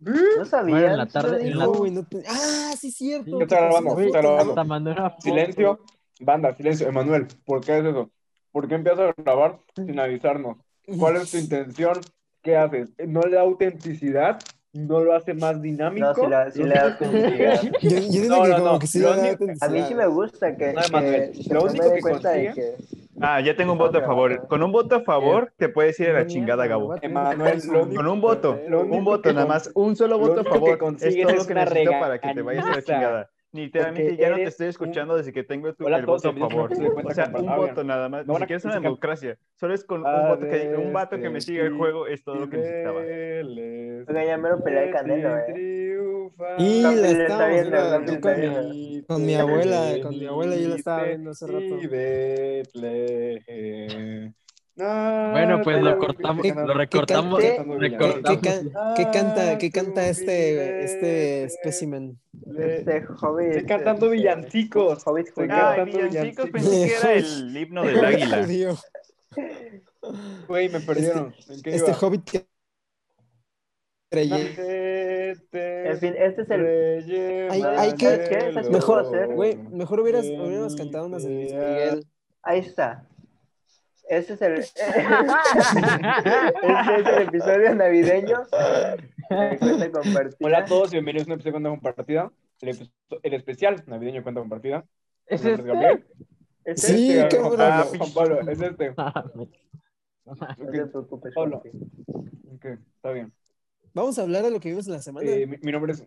No sabía. Bueno, en la tarde- en la- No, güey, no te- Ah, sí, cierto. Yo te grabando, te. Silencio, banda, silencio. Emanuel, ¿por qué es eso? ¿Por qué empiezas a grabar sin avisarnos? ¿Cuál es tu intención? ¿Qué haces? ¿No le da autenticidad? ¿No lo hace más dinámico? No, sí la- sí ¿Lo le da sientes como que- autenticidad. Yo, yo digo No, que no, como no, que sí lo le da único- autenticidad. A mí sí me gusta que, No, Emanuel, que lo único que consigue- que Ah, ya tengo un voto a favor. Con un voto a favor te puedes ir a la chingada, Gabo. Emanuel, Con un voto, un voto nada más, un solo lo voto a favor. Es todo lo que necesito para que te vayas a la chingada. Literalmente Porque ya no te estoy escuchando desde que tengo tu, Hola el voto a favor. O sea, un voto nada más. No Ni siquiera es una democracia. Solo es con un voto que un vato que me veces siga el juego es todo lo que necesitaba. Oiga, ya mero pelea de Canelo, eh. Y la estamos viendo, con mi abuela, con mi abuela yo la estaba viendo hace rato. Ah, Bueno, pues lo cortamos, que lo recortamos, ¿Qué- ¿Qué, recortamos. qué can- qué canta, qué canta Ah, este, este espécimen? este hobbit. Estoy cantando este, villancicos. Hobbit Estoy judío. Ay, cantando villancicos, villancicos. pensé que era el himno del águila. Güey, me perdieron. ¿En qué Este iba? hobbit que creyente. Este En fin, este es el. Hay- ¿Sabes hay que- qué? ¿Sabes qué Mejor? Güey, mejor hubieras, hubiéramos cantado unas de Luis Miguel. Ahí está. Este es el. este es el episodio navideño. Hola a todos y bienvenidos a un episodio de Cuenta Compartida. El, especial navideño Cuenta Compartida. ¿Es este? Gabriel. Este Sí, Este, cabrón. Juan Pablo, Juan Pablo, es este. No Ok, te preocupes. Hola. papi. ok, está bien. Vamos a hablar de lo que vimos en la semana. Eh, mi, mi nombre es,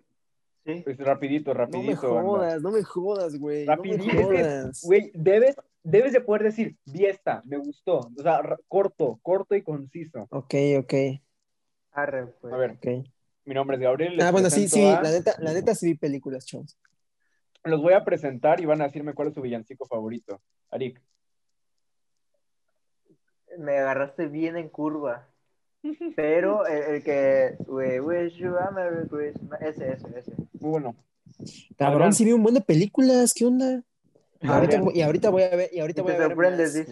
Sí. es rapidito, no me rapidito. anda. jodas, no me jodas, güey. No me Rapidito, es que, jodas. güey, debes, debes de poder decir, vi esta, me gustó. O sea, corto, corto y conciso. Ok, ok, Arre, pues. A ver, ok. mi nombre es Gabriel. Ah, bueno, sí, sí, a- la neta, la neta sí vi películas, chavos. Los voy a presentar y van a decirme cuál es su villancico favorito. Arik. Me agarraste bien en curva. Pero el, el que. We wish you a Merry Christmas. Ese, ese, ese. Muy bueno. Cabrón, Adrián. sí vi un buen de películas, ¿qué onda? Y ahorita, voy- y ahorita voy a ver, y ahorita Y voy a ver más. Y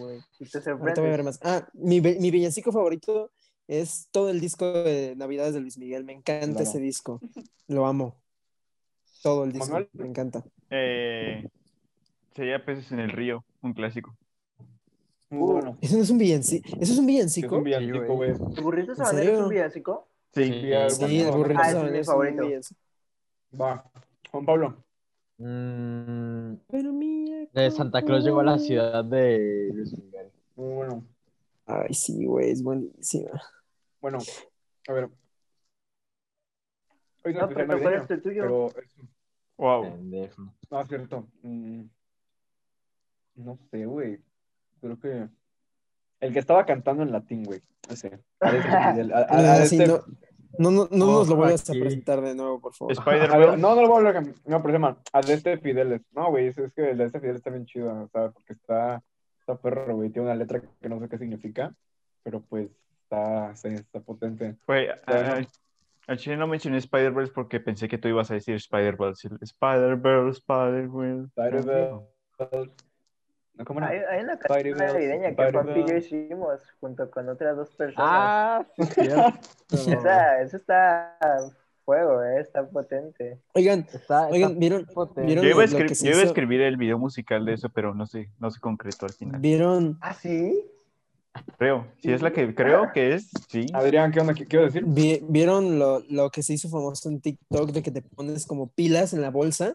te Ahorita voy a ver sorprendes. más. Ah, mi, mi villancico favorito es todo el disco de Navidades de Luis Miguel. Me encanta Claro. ese disco. Lo amo. Todo el disco. Manuel. Me encanta. Eh, sería Peces en el Río, un clásico. Muy Uh, bueno. ¿Eso no es un villancico? ¿Eso es un Es villancico? un villancico, güey. ¿El burrito ¿En sabanero es un villancico? Sí. Sí. Sí, algo Sí, el burrito Ah, es mi es un favorito. Va. Juan Pablo. Mm, Pero mía, de Santa Claus llegó a la ciudad de Luis Miguel. Muy bueno. Ay, sí, güey, es buenísima. Bueno, a ver. Hoy No, pero especial ¿cuál navideño, es el tuyo? pero es- Wow. Pendejo. no, es cierto. Mm, no sé, güey. Creo que el que estaba cantando en latín, güey. Ese. A este a- a- a Ah, sí, este- no, no, no, no nos lo Oh, vuelvas a presentar de nuevo, por favor. A ver, Spider-Man. no, no lo voy a hablar. No, pero se llama a de este Fideles. No, güey, es, es que el de este Fideles está bien chido, sea, porque está, está perro, güey. Tiene una letra que no sé qué significa, pero pues está, sí, está potente. Güey, al- al chile no mencioné Spider-Verse porque pensé que tú ibas a decir Spider-Verse. Spider-Verse, Spider-Verse. Spider-Verse. ¿No, ¿Cómo Hay, era? hay una canción navideña que Juan y yo hicimos junto con otras dos personas. Ah, sí, es cierto. Esa, eso está fuego, eh, está potente. Oigan, Está, está oigan, ¿vieron, potente. ¿vieron Yo iba, a lo- lo escri- que se yo iba a hizo? escribir el video musical de eso, pero no sé, no se concretó al final. ¿Vieron, ¿Ah, sí? Creo, si es la que creo que es, sí. Adrián, ¿qué onda? ¿Qué quiero decir? vi- ¿vieron lo, lo que se hizo famoso en TikTok de que te pones como pilas en la bolsa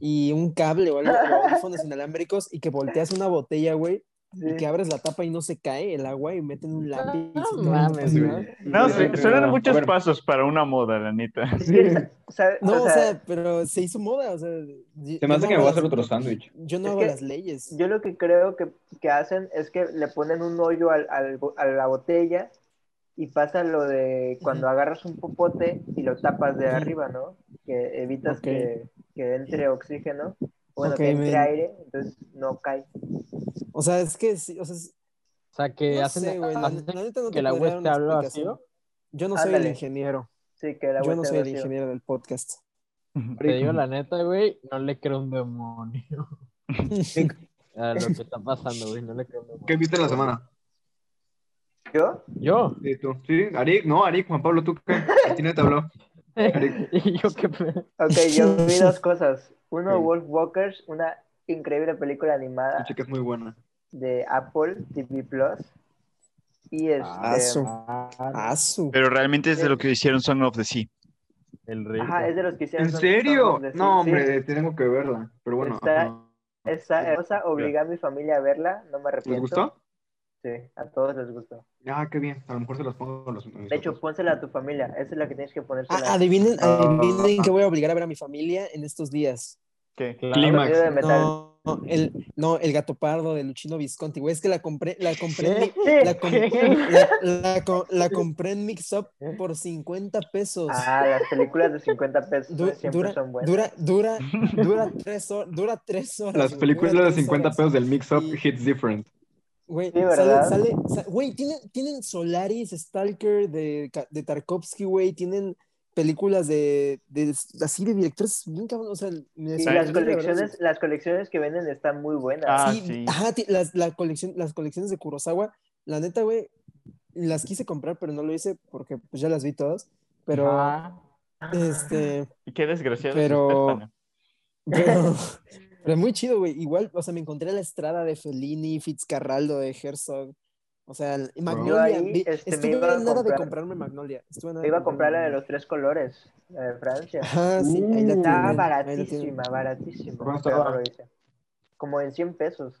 y un cable o algo, o audífonos inalámbricos y que volteas una botella, güey, Sí. y que abres la tapa y no se cae el agua y meten un lápiz. y No todo. mames, Sí, güey. No, Sí, sí, suenan muchos pasos para una moda, la neta. Es que, ¿sabe- No, o sea, pero se hizo moda, o sea. Se me hace que me voy a hacer otro sándwich. Yo no Es hago que las leyes. yo lo que creo que, que hacen es que le ponen un hoyo al, al a la botella y pasa lo de cuando agarras un popote y lo tapas de arriba, ¿no? Que evitas que, que entre oxígeno, bueno, que entre man. aire, entonces no cae. O sea, es que, sí, o sea, es- O sea, que no hacen, sé, güey, la, hacen la neta no que te explicación. vacío. Yo no soy el ingeniero. Sí, que agua Yo no soy el ingeniero del podcast. Te digo la neta, güey, no le creo un demonio. A lo que está pasando, güey, no le creo un demonio. ¿Qué viste la semana? ¿Yo? ¿Yo? Sí, tú. Sí, Arik, no, Arik, Juan Pablo, ¿tú qué? ¿A ti no te habló? yo qué pe- Ok, yo vi dos cosas. Uno. Wolf Walkers, una increíble película animada Escuché que es muy buena. de Apple TV Plus. Y este, Ah, su- Ah. Pero realmente es de lo que hicieron Song of the Sea. El rico. ajá, es de los que hicieron. ¿En Son- serio? Of the Sea, No, sí. hombre, tengo que verla. Pero bueno. Está- ajá. Esa hermosa, obligué a mi familia a verla, no me ¿Les arrepiento. gustó? Sí, a todos les gustó. Ah, qué bien. A lo mejor se los pongo a los. De hecho, pónsela a tu familia, esa es la que tienes que ponérsela. Ah, adivinen, Ah. adivinen que voy a obligar a ver a mi familia en estos días. ¿Qué? Clímax. No, el, no, el gato pardo de Luchino Visconti, güey. Es que la compré, la compré la, com- ¿Qué? la- la co- la compré en Mix Up por 50 pesos. Ah, las películas de 50 pesos Du- siempre dura, son buenas. dura, dura, dura tres horas, dura tres horas. Las películas de tres 50 horas. pesos del Mix Up Y- hits different. Güey, Sí, sale, ¿verdad? sale, sa- güey, tienen, tienen Solaris, Stalker de, de Tarkovsky, güey, tienen películas de, de así de directores bien cabrón, o sea, me sorprendió, las colecciones, las colecciones que venden están muy buenas. Ah, sí, sí. ajá, las, la colección, las colecciones de Kurosawa, la neta, güey, las quise comprar, pero no lo hice porque pues ya las vi todas, pero, Ah, este, Y qué desgraciado. Pero- pana. pero, pero muy chido, güey, igual, o sea, me encontré la estrada de Fellini, Fitzcarraldo, de Herzog, o sea, y Magnolia, ahí, vi- este, me estuve iba a a nada de comprar- comprarme Magnolia, estuve nada Me iba a de comprar la de los tres colores, la de Francia. Ajá, sí, ahí la Estaba ahí baratísima, baratísima. Hice. Como en 100 pesos.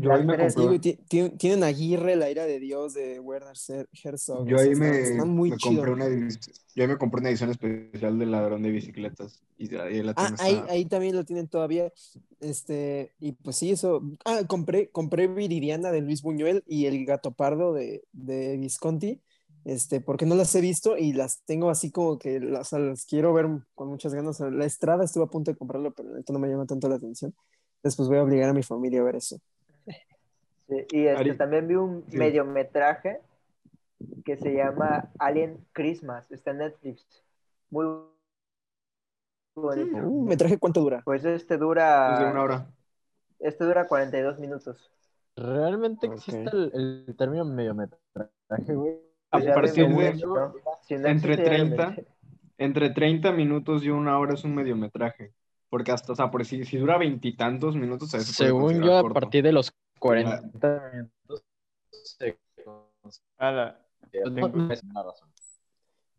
Yo ahí me compré, ti- ti- tienen Aguirre, la ira de Dios de Werner Herzog. yo ahí me, están muy me compré una yo ahí me compré una edición especial del ladrón de bicicletas. Y ahí la Ah, ahí, ahí también lo tienen todavía. Este, y pues sí, eso. Ah, compré, compré Viridiana de Luis Buñuel y El Gato Pardo de, de Visconti. Este, porque no las he visto y las tengo así como que las, las quiero ver con muchas ganas. La Estrada estuve a punto de comprarlo, pero esto no me llama tanto la atención. Después voy a obligar a mi familia a ver eso. Sí, y este, Ari- también vi un sí. mediometraje que se llama Alien Christmas. Está en Netflix. Muy bonito. Uh, ¿Me traje cuánto dura? Pues este es de una dura. hora. Este dura 42 minutos. ¿Realmente existe el, el término mediometraje, güey? A Pues ya partir de eso, ¿no? Si no entre existe, ya lo 30 mencioné. entre 30 minutos y una hora es un mediometraje. Porque hasta, o sea, por si, si dura veintitantos minutos, a eso puede Según yo, a partir de los 40 minutos se Ala, considera- Tengo- es una razón.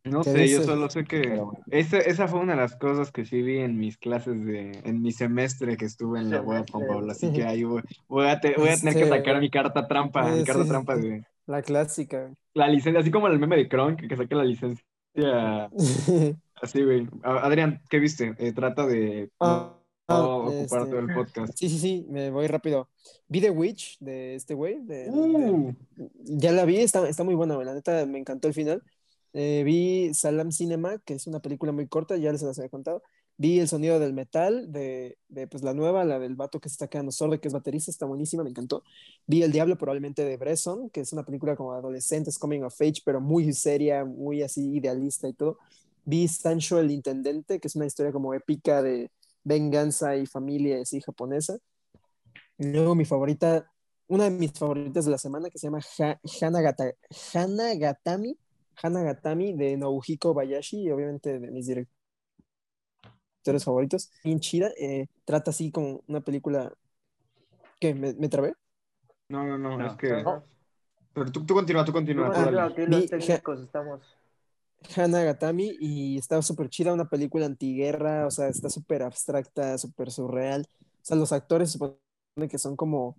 No ¿Qué sé, yo solo sé que esa, esa fue una de las cosas que sí vi en mis clases de, en mi semestre que estuve en la web con. Paula, así que ahí voy, voy a, te- voy a tener que sacar mi carta trampa, mi carta sí. trampa de La clásica. la licencia, así como el meme de Kronk, que saque la licencia, así, güey. Adrián, ¿qué viste? Eh, trata de ah, ocupar este, todo el podcast. Sí, sí, sí, me voy rápido. Vi The Witch de este güey. de- de- Uh, ya la vi, está, está muy buena, la neta me encantó el final. Eh, vi Salam Cinema, que es una película muy corta, ya les había contado. Vi El sonido del metal, de, de, pues la nueva, la del vato que se está quedando sordo, que es baterista, está buenísima, me encantó. Vi El Diablo, probablemente de Bresson, que es una película como de adolescentes, coming of age, pero muy seria, muy así idealista y todo. Vi Sancho el Intendente, que es una historia como épica de venganza y familia así japonesa. Y luego mi favorita, una de mis favoritas de la semana, que se llama Ha- Hanagata- Hanagatami, Hanagatami de Nobuhiko Bayashi, y obviamente de mis directores favoritos. Bien chida, eh, trata así como una película... ¿Qué? ¿Me, me trabé? no, no, no, No. es que... No. Pero tú, tú continúa, tú continúa. aquí los técnicos estamos. Hanagatami y está súper chida, una película antiguerra, o sea, está súper abstracta, súper surreal. O sea, los actores se supone que son como,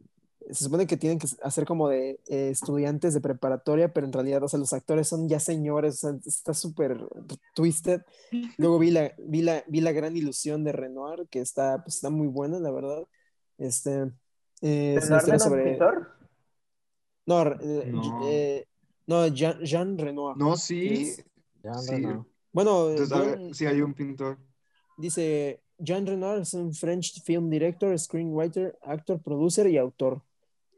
se supone que tienen que hacer como de eh, estudiantes de preparatoria, pero en realidad, o sea, los actores son ya señores, o sea, está súper twisted. Luego vi la, vi la, vi la gran ilusión de Renoir, que está, pues, está muy buena, la verdad. Este, eh, es una ¿Leonardo historia era un sobre... pintor? No, eh, No. eh, no, Jean, Jean Renoir. No, sí. Es- Ya, Sí. no. Bueno, Entonces, a ver, Jean- sí, hay un pintor. Dice, Jean Renoir es un French film director, screenwriter, actor, producer y autor.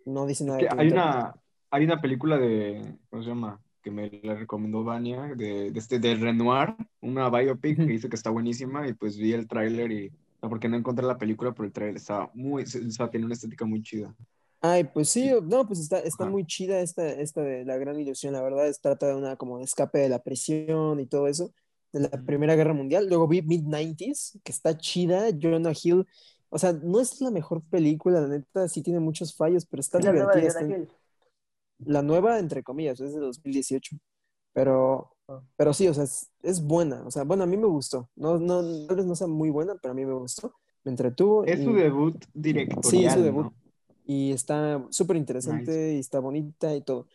No dice nada Que de hay una, hay una película de, ¿cómo se llama? Que me la recomendó Vania, de, de este, de Renoir, una biopic que dice que está buenísima y pues vi el tráiler y, o sea, porque no encontré la película, pero el tráiler estaba muy, o sea, tiene una estética muy chida. Ay, pues sí, no, pues está, está Ajá. muy chida esta, esta de La Gran Ilusión, la verdad, es, trata de una como de escape de la prisión y todo eso. de la Primera Guerra Mundial. Luego vi Mid-90s, que está chida. Jonah Hill, o sea, no es la mejor película, la neta, sí tiene muchos fallos, pero está Es la nueva divertida. Está- Hill. La nueva, entre comillas, es de 2018. Pero, Ah. pero sí, o sea, es, es buena. O sea, bueno, a mí me gustó. No, no, tal vez no sea muy buena, pero a mí me gustó. Me entretuvo. Es y- su debut directorial. Sí, es su debut. ¿no? Y está súper interesante y está bonita y todo.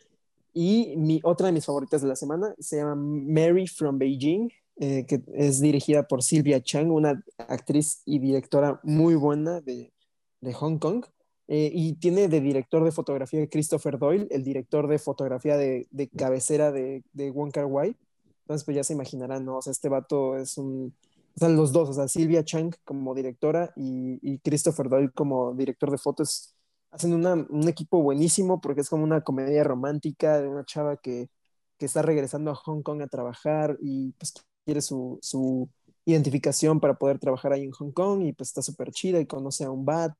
Y mi, otra de mis favoritas de la semana se llama Mary from Beijing, eh, que es dirigida por Sylvia Chang, una actriz y directora muy buena de, de Hong Kong. Eh, y tiene de director de fotografía Christopher Doyle, el director de fotografía de, de cabecera de, de Wong Kar Wai. Entonces, pues ya se imaginarán, ¿no? O sea, este vato es un... O sea, los dos, o sea, Sylvia Chang como directora y, y Christopher Doyle como director de fotos, hacen una- un equipo buenísimo porque es como una comedia romántica de una chava que, que está regresando a Hong Kong a trabajar y pues quiere su, su identificación para poder trabajar ahí en Hong Kong y pues está súper chida y conoce a un vato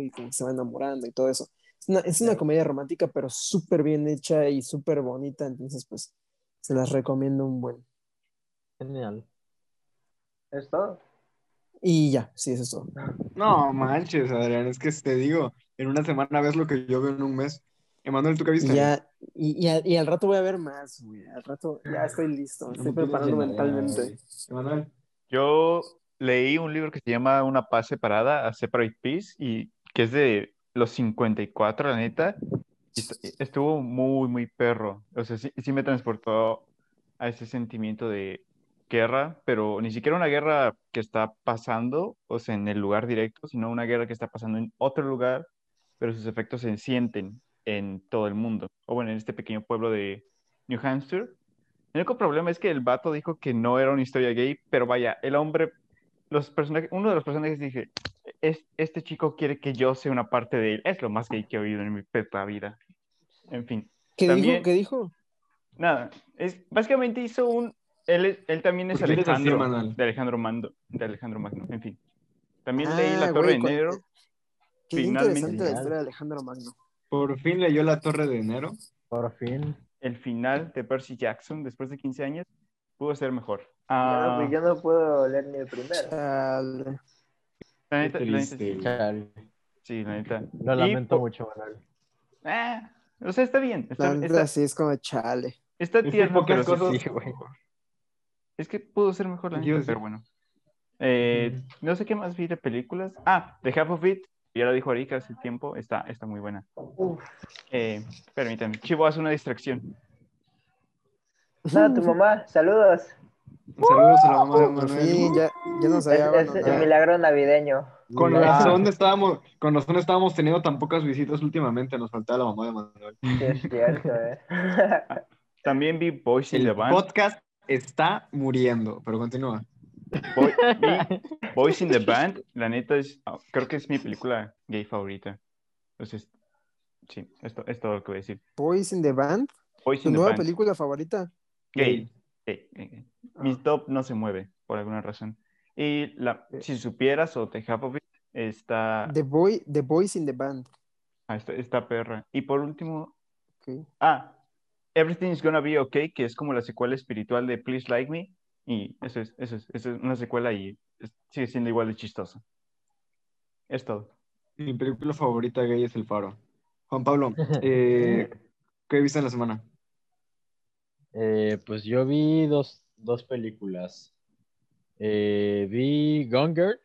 y como que se va enamorando y todo eso. Es una, es una comedia romántica pero súper bien hecha y súper bonita, entonces pues se las recomiendo un buen. Genial. Es todo. Y ya, sí, eso es todo. No manches, Adrián, es que te digo, en una semana ves lo que yo veo en un mes. Emanuel, ¿tú qué viste? ya, y, y, al- y al rato voy a ver más, güey. Al rato ya estoy listo, estoy No preparando mentalmente. Emanuel. Yo leí un libro que se llama Una paz separada, A Separate Peace, y que es de los 54, la neta. estuvo muy, muy perro. O sea, sí, sí me transportó a ese sentimiento de guerra, pero ni siquiera una guerra que está pasando, o sea, en el lugar directo, sino una guerra que está pasando en otro lugar, pero sus efectos se sienten en todo el mundo. O bueno, en este pequeño pueblo de New Hampshire. El único problema es que el vato dijo que no era una historia gay, pero vaya, el hombre, los personajes, uno de los personajes dije, es, este chico quiere que yo sea una parte de él. Es lo más gay que he oído en mi puta vida. En fin, ¿Qué También- dijo? ¿Qué dijo? nada, es, básicamente hizo un, él, es- él también es ¿Por qué quieres decir, Alejandro, Manuel? de Alejandro Mando, de Alejandro Magno, en fin. También Ah, leí La Torre güey, de cu- Enero, Qué Finalmente. interesante la historia de Alejandro Magno. Por fin leyó La Torre de Enero. Por fin. el final de Percy Jackson, después de 15 años, pudo ser mejor. Yo Ah, no, pues yo no puedo leer ni el primero. Chale. la neta, Qué la neta, sí. Chale. Sí, la neta. Lo Y lamento po- mucho, Manuel. Ah, o sea, está bien. Está, La neta, está, sí es como chale. está tierno, pero cosas. sí, güey. Es que pudo ser mejor la ¿Qué neta, pero bueno. Eh, no sé qué más vi de películas. Ah, The Half of It. Ya lo dijo Arika hace tiempo. Está, está muy buena. Eh, permítame. Chivo, haz una distracción. No, tu mamá, saludos. Saludos a la mamá de Manuel. fin, ya, ya nos Es, había es el milagro navideño. Con razón estábamos, con razón estábamos teniendo tan pocas visitas últimamente, nos faltaba la mamá de Manuel. Sí, es cierto, eh. También vi Boys in the El Band. podcast está muriendo, pero continúa. Boy- Boys in the Band. La neta es, ah, creo que es mi película gay favorita. Entonces, sí, esto es todo lo que voy a decir. Boys in the Band, Boys tu in the nueva Band. película favorita. Gay. Gay, gay, gay. Mi Ah. top no se mueve por alguna razón. Y la, si supieras o of It está, The, Boy, the Boys in the Band. ah, está, está perra. Y por último, Ok. ah, Everything's Gonna Be Okay, que es como la secuela espiritual de Please Like Me. Y eso es, eso es, eso es una secuela y es- sigue siendo igual de chistoso. Es todo. Mi película favorita gay es El Faro. Juan Pablo, eh, ¿qué viste en la semana? Eh, pues yo vi dos, dos películas. Eh, vi Gone Girl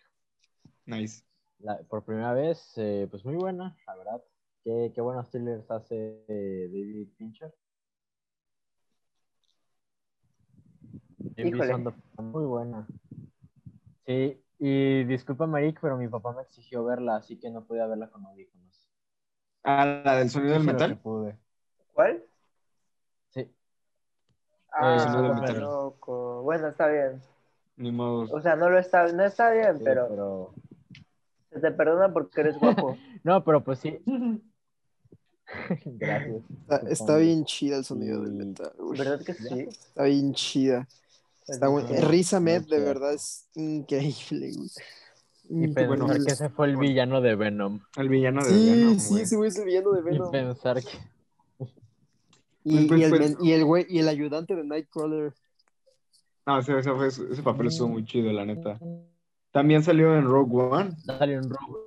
Nice. la- por primera vez, eh, pues muy buena, la verdad. Qué, qué buenos thrillers hace eh, David Fincher. Híjole. Muy buena. Sí, y disculpa, Marik, pero mi papá me exigió verla, así que no podía verla con audífonos. Ah, la del sonido del metal. pude. ¿Cuál? Sí. Ah, sonido del metal. loco. Bueno, está bien. Ni modo. O sea, no lo está, no está bien, Sí, pero pero... se te perdona porque eres guapo. No, pero pues sí. Gracias. Está, bien chida el sonido del metal. güey. ¿Verdad que sí? Está bien chida. Está Sí. Risa Med, de verdad, es increíble, güey. Y Mm, pensar bueno. que ese fue el villano de Venom. El villano de Sí, Venom, sí, ese güey es el villano de Y Venom. pensar que. Y, Pues, y el, pues, y el güey, y el ayudante de Nightcrawler. No, ese, ese, fue- ese papel estuvo muy chido, la neta. También salió en Rogue One. Salió en Rogue,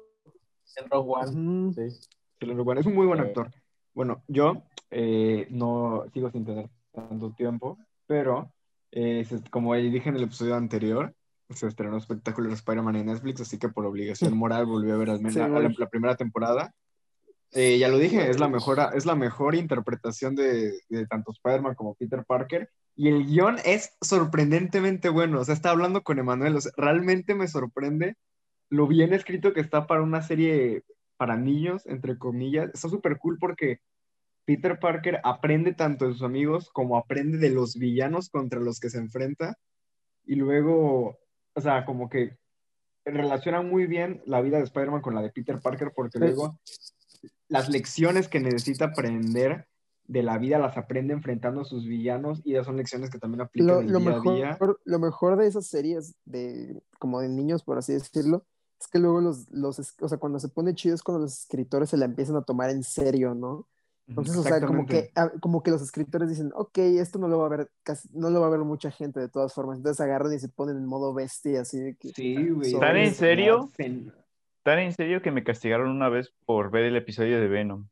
en Rogue One. Sí. salió en Rogue One. Es un muy buen actor. Bueno, yo eh, no sigo sin tener tanto tiempo, pero eh, como dije en el episodio anterior, se estrenó espectáculo de Spider-Man en Netflix, así que por obligación moral volví a ver al menos Sí, la- la primera temporada. Eh, ya lo dije, es la mejor, es la mejor interpretación de, de tanto Spider-Man como Peter Parker. Y el guion es sorprendentemente bueno. O sea, está hablando con Emanuel. O sea, realmente me sorprende lo bien escrito que está para una serie para niños, entre comillas. Está súper cool porque Peter Parker aprende tanto de sus amigos como aprende de los villanos contra los que se enfrenta. Y luego, o sea, como que relacionan muy bien la vida de Spider-Man con la de Peter Parker porque Pues- luego las lecciones que necesita aprender de la vida las aprende enfrentando a sus villanos y esas son lecciones que también aplican Lo, el lo día a día. lo mejor de esas series de como de niños, por así decirlo, es que luego los, los, o sea, cuando se pone chido es cuando los escritores se la empiezan a tomar en serio, ¿no? Entonces, o sea, como que, ah, como que los escritores dicen, ok, esto no lo va a ver casi, no lo va a ver mucha gente de todas formas. Entonces agarran y se ponen en modo bestia, así de que. Sí, güey. ¿Tan en serio? Se- Tan en serio que me castigaron una vez por ver el episodio de Venom.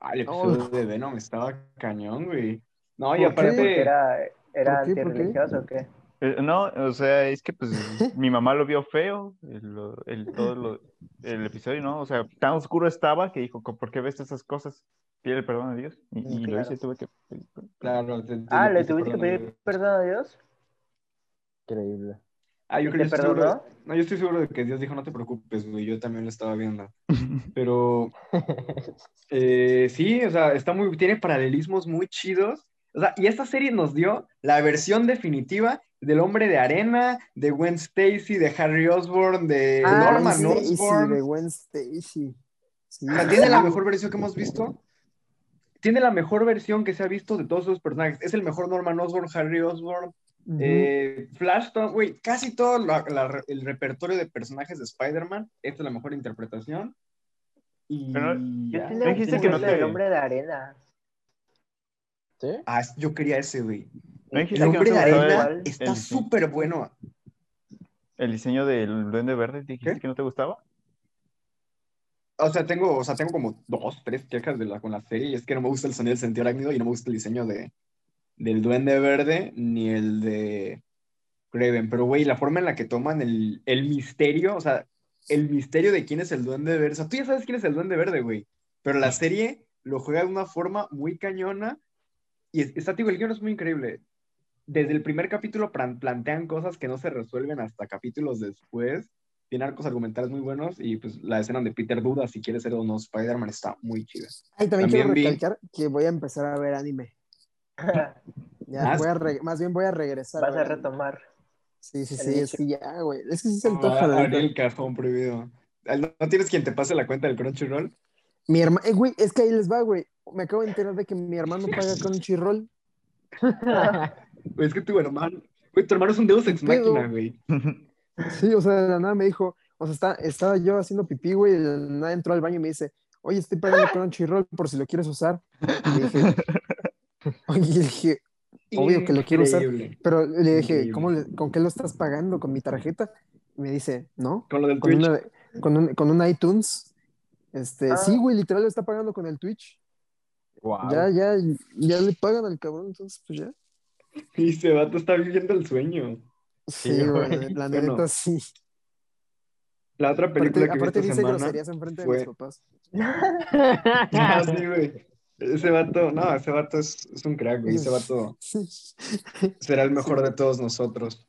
Ah, el No. episodio de Venom estaba cañón, güey. No, y ¿Por qué? Aparte, era, era ¿Por qué? ¿Por qué? antirreligioso o qué? Eh, No, o sea, es que pues mi mamá lo vio feo, el, todo lo- el episodio, ¿no? O sea, tan oscuro estaba que dijo, ¿por qué ves esas cosas? Pide el perdón a Dios. Y, y lo hice, tuve que claro. te- te- Ah, ¿le tuviste que pedir perdón a Dios? Increíble. Ah, yo ¿Y creo seguro perdonó? No, yo estoy seguro de que Dios dijo, no te preocupes, güey, yo también lo estaba viendo. Pero eh, sí, o sea, está muy, tiene paralelismos muy chidos. O sea, y esta serie nos dio la versión definitiva del hombre de arena, de Gwen Stacy, de Harry Osborn, de Ah, Norman sí, sí, Osborn. de Gwen Stacy. Sí, O sea, tiene la mejor versión que hemos visto. Tiene la mejor versión que se ha visto de todos esos personajes. Es el mejor Norman Osborn, Harry Osborn, eh, Flash, güey, casi todo la- la- el repertorio de personajes de Spider-Man. Esta es la mejor interpretación. Y Pero ya. dijiste que no te- del hombre de arena. ¿Sí? Ah, yo quería ese, güey. ¿No El hombre de arena está súper bueno. el diseño del Duende Verde? ¿Dijiste ¿Qué? que no te gustaba? O sea, tengo, o sea, tengo como dos, tres quejas de la, con la serie. Y es que no me gusta el sonido del sentido arácnido y no me gusta el diseño de, del Duende Verde ni el de Kraven. Pero, güey, la forma en la que toman el, el misterio, o sea, el misterio de quién es el Duende Verde. O sea, tú ya sabes quién es el Duende Verde, güey. Pero la serie lo juega de una forma muy cañona. Y es- está, digo, el guion es muy increíble. Desde el primer capítulo plan- plantean cosas que no se resuelven hasta capítulos después. Tiene arcos argumentales muy buenos y pues la escena de Peter duda si quiere ser o no Spider-Man está muy chida. Ay, también, también quiero vi- recalcar que voy a empezar a ver anime. Ya, Ah, voy a re- más bien voy a regresar. Vas a anime. retomar. Sí, sí, sí, es que ya, güey. Es que sí se Ah, antoja, abrí neta. el cajón prohibido. ¿No no tienes quien te pase la cuenta del Crunchyroll? Mi hermano, eh, güey, es que ahí les va, güey. Me acabo de enterar de que mi hermano paga Crunchyroll. Güey, es que tu hermano, güey, tu hermano es un Deus Ex. Máquina, güey. Sí, o sea, de la nada me dijo, o sea, está, estaba yo haciendo pipí, güey, y de la nada entró al baño y me dice, oye, estoy pagando Crunchyroll por si lo quieres usar. Y dije, oye, y dije, Obvio que lo quiero usar. Pero le dije. ¿cómo le- ¿con qué lo estás pagando? ¿Con mi tarjeta? Y me dice, no, Con lo del con, Twitch. una, con, un, con un iTunes. Este, Ah. sí, güey, literal lo está pagando con el Twitch. Wow. Ya, ya, ya le pagan al cabrón, entonces, pues ya. Y ese vato está viviendo el sueño. Sí, Sí, güey, güey. la neta sí. La otra película Aparte, que vi aparte esta dice semana groserías enfrente de fue- mis papás. Ah, sí, güey. Ese vato, no, ese vato es, es un crack, güey. Ese vato será el mejor de todos nosotros.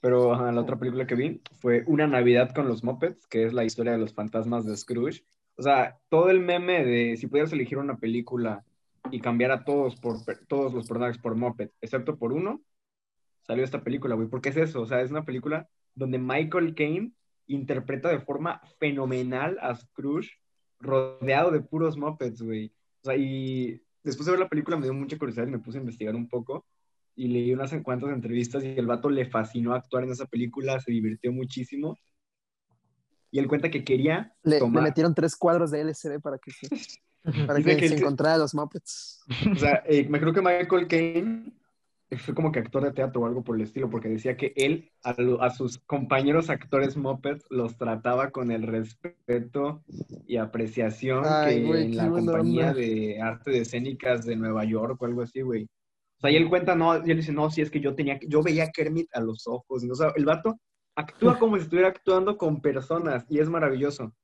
Pero ajá, la otra película que vi fue Una Navidad con los Muppets, que es la historia de los fantasmas de Scrooge. O sea, todo el meme de si pudieras elegir una película y cambiar a todos por todos los personajes por Muppet, excepto por uno, salió esta película, güey. Porque es eso, o sea, es una película donde Michael Caine interpreta de forma fenomenal a Scrooge rodeado de puros Muppets, güey. O sea, y después de ver la película me dio mucha curiosidad y me puse a investigar un poco y leí unas cuantas entrevistas y el vato le fascinó actuar en esa película, se divirtió muchísimo. Y él cuenta que quería Le, metieron tres cuadros de LCD para que se, para que que se encontrara los Muppets. o sea, eh, me creo que Michael Caine fue como que actor de teatro o algo por el estilo, porque decía que él a, lo- a sus compañeros actores Muppets los trataba con el respeto y apreciación Ay, que güey, en la compañía onda. de arte de escénicas de Nueva York o algo así, güey. O sea, y él cuenta, no, y él dice, no, sí, es que yo tenía, que- yo veía a Kermit a los ojos, ¿no? o sea, el vato actúa como si estuviera actuando con personas y es maravilloso.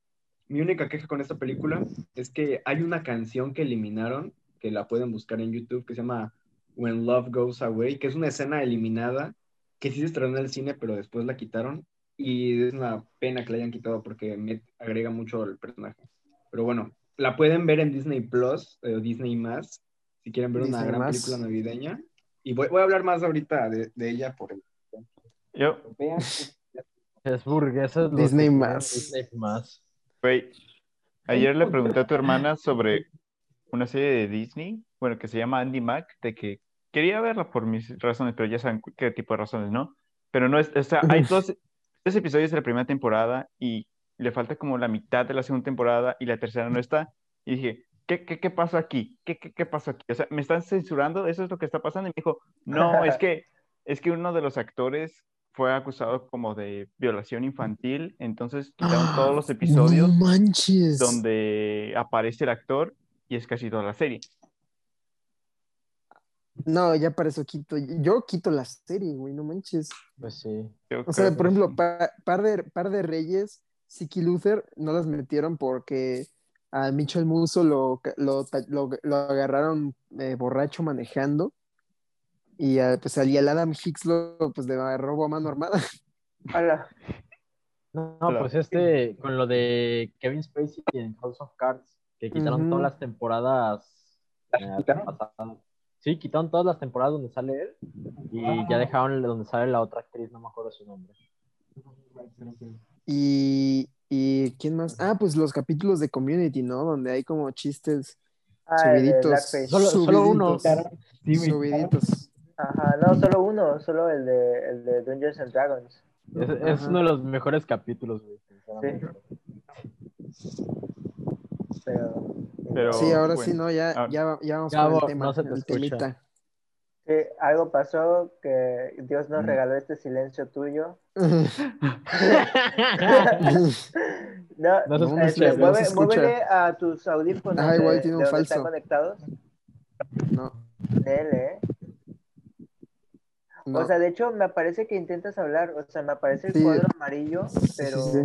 Mi única queja con esta película es que hay una canción que eliminaron, que la pueden buscar en YouTube, que se llama When Love Goes Away, que es una escena eliminada, que sí se estrenó en el cine, pero después la quitaron. Y es una pena que la hayan quitado porque me agrega mucho al personaje. Pero bueno, la pueden ver en Disney Plus o Disney Más, si quieren ver una gran Más. película navideña. Y voy, voy a hablar más ahorita de, de ella por el. Yo, Vean, Es burguesas. Disney más. Disney más. güey, ayer le pregunté a tu hermana sobre una serie de Disney, bueno, que se llama Andy Mac, de que quería verla por mis razones, pero ya saben qué tipo de razones, ¿no? Pero no es, o sea, hay dos, dos episodios de la primera temporada y le falta como la mitad de la segunda temporada y la tercera no está. Y dije, ¿qué, qué, qué pasó aquí? ¿Qué, qué, qué pasó aquí? O sea, ¿me están censurando? ¿Eso es lo que está pasando? Y me dijo, no, es que, es que uno de los actores fue acusado como de violación infantil, entonces quitaron todos los episodios No manches. donde aparece el actor y es casi toda la serie. No, ya para eso quito. Yo quito la serie, güey, no manches. Pues sí. Yo O sea, por ejemplo, sí. pa- par, de, par de Reyes, Siki Luther, no las metieron porque a Mitchell Musso lo, lo- lo agarraron eh, borracho manejando y a, pues, al- y al Adam Hicks lo pues, le agarró a mano armada. Hola. No, Hola. pues este, con lo de Kevin Spacey en House of Cards, que quitaron todas las temporadas eh, quitaron? pasadas. Sí, quitaron todas las temporadas donde sale él y ya dejaron donde sale la otra actriz, no me acuerdo su nombre. Y, y ¿quién más? Ah, pues los capítulos de Community, ¿no? Donde hay como chistes Ah, subiditos. Solo- solo uno. subiditos, Sí, güey. Subiditos. Ajá, no, solo uno, solo el de, el de Dungeons and Dragons. Es, es uno de los mejores capítulos, güey. sinceramente. Pero, Pero- Sí, ahora bueno. sí, ¿no? Ya, Ah. ya, ya vamos Ya, con Bo, el tema, no se te el escucha. temita. sí, algo pasó que Dios nos Mm. regaló este silencio tuyo. No, No este, no se mueve- muévele a tus audífonos Ah, igual de, tiene un donde están falso. conectados. No, Dele, ¿eh? No. O sea, de hecho, me parece que intentas hablar. O sea, me aparece el Sí. cuadro amarillo, Sí, sí, pero. sí.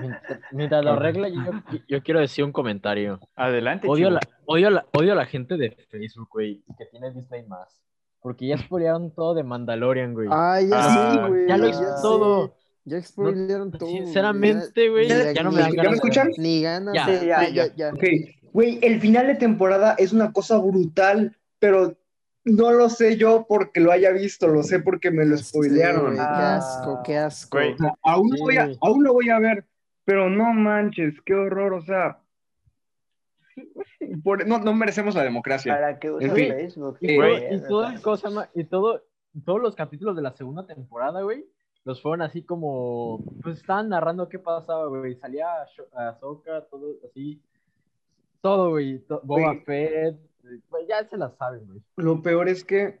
Mientras- Mientras lo arregla, yo, yo quiero decir un comentario. Adelante, Odio la, odio, a la, odio a la gente de Facebook, güey, que tiene Disney más. Porque ya spoilearon todo de Mandalorian, güey. Ah, ya Ah, sí, güey. ya lo hizo todo. Ya spoilearon todo. Sinceramente, güey, Ya- ya no me ¿Ya dan me ganas. de escuchan? Ni ganas. Ya, Sí, ya, ya, ya. Ok, güey, el final de temporada es una cosa brutal, pero no lo sé yo porque lo haya visto, lo sé porque me lo spoilearon. qué Ah. asco, qué asco. Güey. O sea, aún, lo voy a, Sí. aún lo voy a ver, pero no manches, qué horror, o sea. por- no, no merecemos la democracia. ¿Para qué usas fin. Facebook? Eh, y o todo el cosa, y todo, todos los capítulos de la segunda temporada, güey, los fueron así como, pues estaban narrando qué pasaba, güey. Salía Ahsoka, todo así, todo, güey. to- Boba. Fett, ya se la saben, güey. Lo peor es que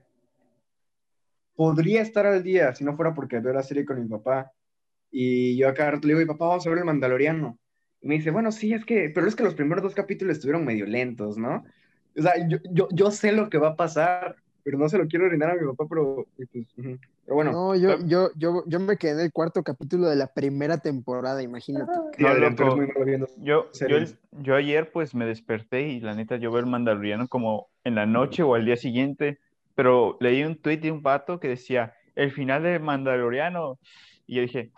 podría estar al día si no fuera porque veo la serie con mi papá. Y yo acá le digo, "Y papá, vamos a ver el Mandaloriano. Y me dice, bueno, sí, es que, pero es que los primeros dos capítulos estuvieron medio lentos, ¿no? O sea, yo, yo, yo sé lo que va a pasar, pero no se lo quiero orinar a mi papá, pero, pues, pero bueno, No, yo, yo, yo, yo me quedé en el cuarto capítulo de la primera temporada, imagínate. No, Adrián, tú eres loco. muy malo viendo. Yo, yo, yo ayer pues me desperté y la neta yo veo el Mandaloriano como en la noche o al día siguiente, pero leí un tweet de un vato que decía el final de Mandaloriano y yo dije,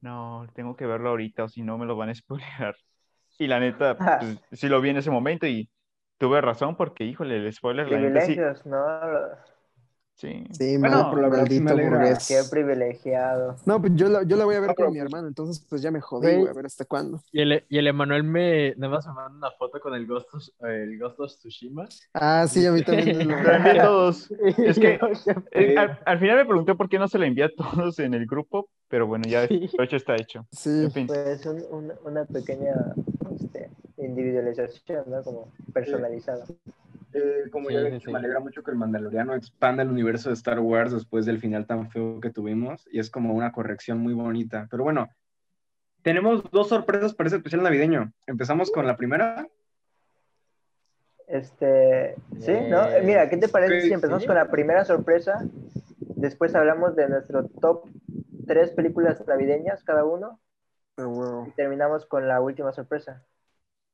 no, tengo que verlo ahorita o si no me lo van a spoilear. Y la neta, Ah. pues, sí lo vi en ese momento y tuve razón porque, híjole, el spoiler, la sí. Privilegios, ¿no? Sí. Sí, Bueno, pero la maldito burgués. Qué privilegiado. No, pues yo la, yo la voy a ver No, pero con mi hermano, entonces pues ya me jodí, Güey. a ver hasta cuándo. Y el, y el Emanuel me, nada más me manda una foto con el Ghost of, el Ghost of Tsushima. Ah, sí, a mí también. Lo envié a todos. Es que eh, al, al final me pregunté por qué no se lo envié a todos en el grupo, pero bueno, ya Sí. lo hecho está hecho. Sí, En fin. Pues un- un- una pequeña este, individualización, ¿no? Como personalizada. Eh, como ya Sí, he sí, dicho, sí. me alegra mucho que el Mandaloriano expanda el universo de Star Wars después del final tan feo que tuvimos y es como una corrección muy bonita. Pero bueno, tenemos dos sorpresas para este especial navideño. Empezamos con la primera. Este, sí, ¿no? Mira, ¿qué te parece si empezamos sí. con la primera sorpresa? Después hablamos de nuestro top tres películas navideñas cada uno Ah, y terminamos con la última sorpresa.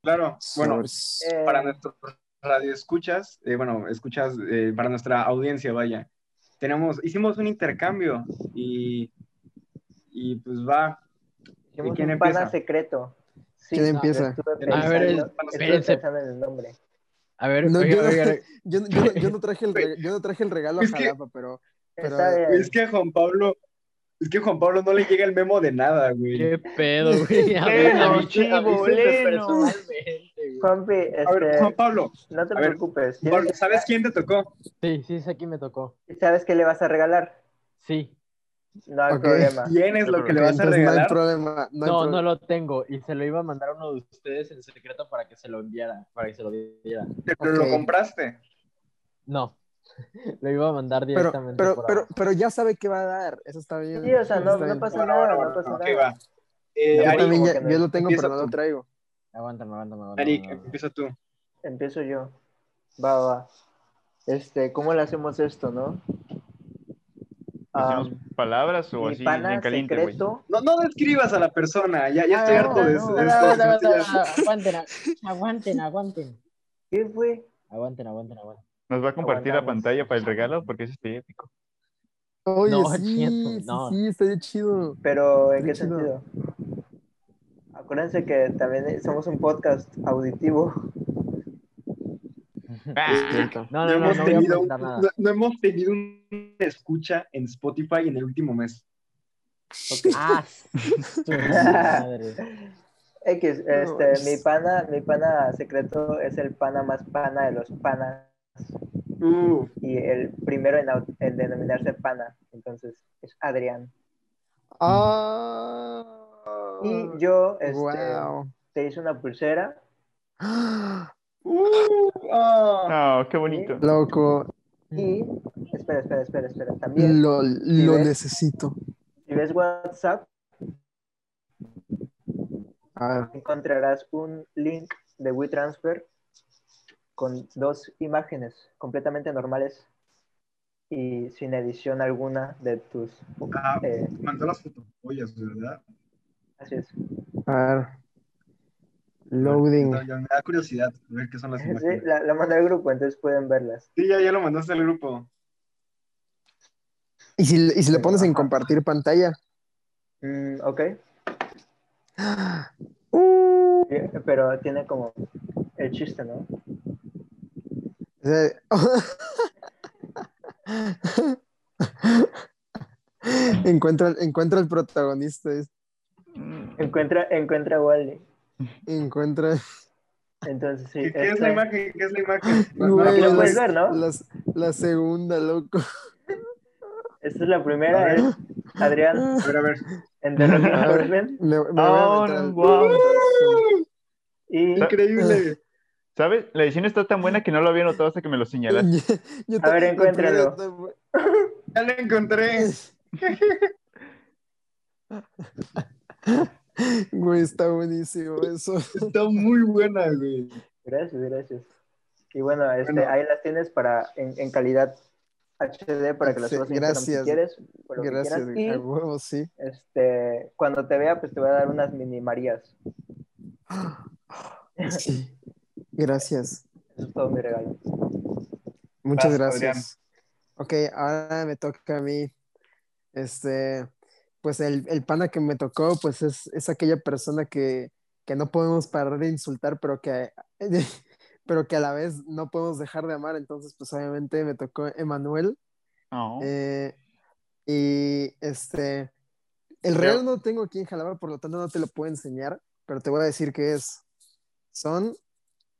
Claro, bueno. Eh, para nuestros radioescuchas, eh, bueno, escuchas, eh, para nuestra audiencia, vaya, tenemos, hicimos un intercambio y, y pues va. hicimos quién un pana empieza? secreto. Sí, ¿Quién no, empieza? A ver, en el nombre. A ver, No, oiga, yo- oiga, Yo, yo- yo no traje el, reg- yo no traje el regalo a Jalapa, pero, pero. Es que Juan Pablo, es que a Juan Pablo no le llega el memo de nada, güey. qué pedo, güey. A ver, Leno, a mí- chivo, a mí siempre leno. personalmente, güey. Juanpi, A ver, este, Juan Pablo, no te a preocupes. Pablo, ¿sabes quién te tocó? Sí, sí, sí, aquí me tocó. ¿Sabes qué le vas a regalar? Sí. No hay problema. ¿Quién es lo que le vas a entonces no hay regalar? problema. No, hay No, lo tengo. Y se lo iba a mandar a uno de ustedes en secreto para que se lo enviara, para que se lo diera. Pero lo compraste. No. Lo iba a mandar directamente pero, pero, pero ya sabe qué va a dar. Eso está bien. Sí, o sea, no, no pasa nada, no pasa nada. va. Eh, Yo Ari, también ya- yo lo tengo, pero no lo traigo. Aguántame, aguántame, aguántame. Ari, aguántame. empieza tú. Empiezo yo. Va, va, va. Este, ¿cómo le hacemos esto, no? ¿Decimos Am, palabras o así pana en caliente, secreto. No, no describas a la persona, ya, ya estoy Ah, harto de eso. aguanten, aguanten, aguanten. ¿Qué fue? Aguanten, aguanten, aguanten. ¿Nos va a compartir la pantalla para el regalo? Porque eso estaría épico. Oye, No, sí, sí, no. sí, estaría chido. Pero, ¿en Qué sentido? Acuérdense que también somos un podcast auditivo. Ah, No, No, no, no, hemos tenido un- no- no hemos tenido una escucha en Spotify en el último mes. Ah, su madre. X, este, mi pana, mi pana secreto es el pana más pana de los panas Uh, y el primero en, denominarse pana. Entonces, es Adrián. Ah. Y yo, este, Wow. te hice una pulsera. uh, ah. No, qué bonito. Loco, Y, espera, espera, espera, espera. También, lo, lo ves? necesito. si ves WhatsApp, Ah, encontrarás un link de WeTransfer con dos imágenes completamente normales y sin edición alguna de tus... Ah, eh, mandó las fotopollas, ¿verdad? así es. a ver. Loading. Ya me da curiosidad ver qué son las Sí, imágenes. la, la mandé al grupo, entonces pueden verlas. Sí, ya, ya lo mandaste al grupo. ¿Y si, y si le pones en compartir pantalla? Mm, ok, Uh, Sí, pero tiene como el chiste, ¿no? encuentra, encuentra el protagonista, Encuentra, encuentra a Wally. encuentra. Entonces, sí. ¿Qué, qué es la imagen? ¿Qué es la imagen? No, Güey, no, puedes ver, ¿no? la segunda, loco. Esta es la primera, es Adrián A ver, a ver. en The Oh, Increíble. ¿Sabes? La edición está tan buena que no lo había notado hasta que me lo señalaste. Yo A ver, encuéntralo. Ya lo encontré. Güey, está buenísimo eso. Está muy buena, güey. gracias, gracias. Y bueno, este, Bueno. ahí las tienes para en, en calidad HD para que las Sí, a Instagram si gracias. quieres. que Gracias, quieras. Y huevo, sí. este, cuando te vea, pues te voy a dar unas mini Marías. Sí. Gracias. Eso es todo mi regalo. Muchas Vas, gracias. Ok, ahora me toca a mí. Este, pues el, el pana que me tocó, pues es, es aquella persona que, que no podemos parar de insultar, pero que, pero que a la vez no podemos dejar de amar. Entonces, pues obviamente me tocó Emanuel. No. Eh, y este, el regalo no tengo aquí en Jalapa, por lo tanto no te lo puedo enseñar, pero te voy a decir qué es. Son,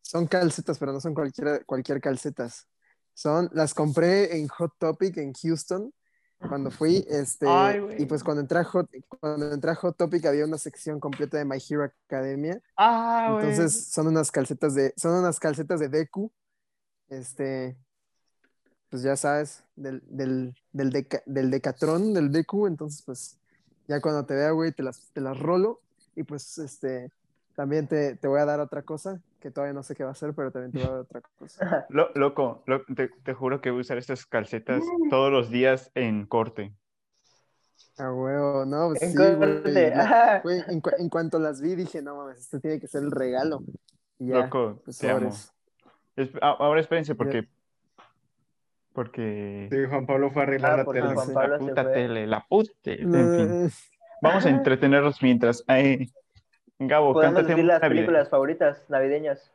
son calcetas, pero no son cualquier, cualquier calcetas. Son, las compré en Hot Topic en Houston cuando fui, este, Ay, y pues cuando entré, a Hot, cuando entré a Hot Topic había una sección completa de My Hero Academia. Ah, entonces son unas calcetas de, son unas calcetas de Deku este, pues ya sabes, del, del, del, deca- del Decatrón, del DQ, entonces pues ya cuando te vea, güey, te las, te las rolo y pues este, también te, te voy a dar otra cosa, que todavía no sé qué va a ser, pero también te voy a dar otra cosa. Lo- loco, lo- te, te juro que voy a usar estas calcetas todos los días en corte. Ah, huevo, no, pues En sí, güey. güey, en, cu- en cuanto las vi dije, no mames, esto tiene que ser el regalo. Y ya, Loco, pues te amo. Es- a- ahora espérense porque... Porque... Sí, Juan Pablo fue a arreglar Ah, la tele. Juan sí. Pablo La puta fue. tele, la puta tele. En fin, vamos a entretenerlos mientras... Ay, Gabo, Podemos decir las películas favoritas navideñas.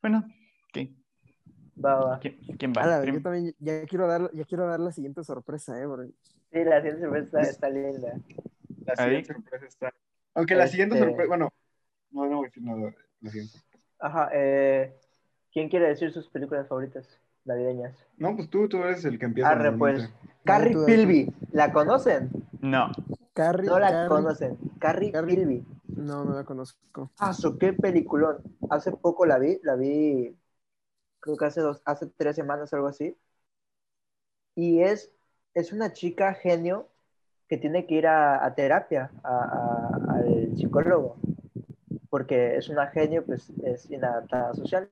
Bueno, ¿qué- Va, va. ¿quién, quién va? ala, yo también ya quiero dar, ya quiero dar la siguiente sorpresa, eh, porque- Sí, la siguiente sorpresa está, está linda. La Ahí. siguiente sorpresa está. Aunque la siguiente Este- sorpresa, bueno, no, no voy a decir nada. La siguiente. Ajá. Eh, ¿Quién quiere decir sus películas favoritas navideñas? No, pues tú, tú eres el que empieza. Arre, pues. Carrie. Pilby. ¿La conocen? No, Carrie, No la Carrie- conocen. Carrie, Carrie. Pilby. No, no la conozco. Ah, su qué peliculón. Hace poco la vi, la vi, creo que hace dos, hace tres semanas o algo así. Y es, es una chica genio que tiene que ir a, a terapia, a- a- al psicólogo, porque es una genio, pues es inadaptada social.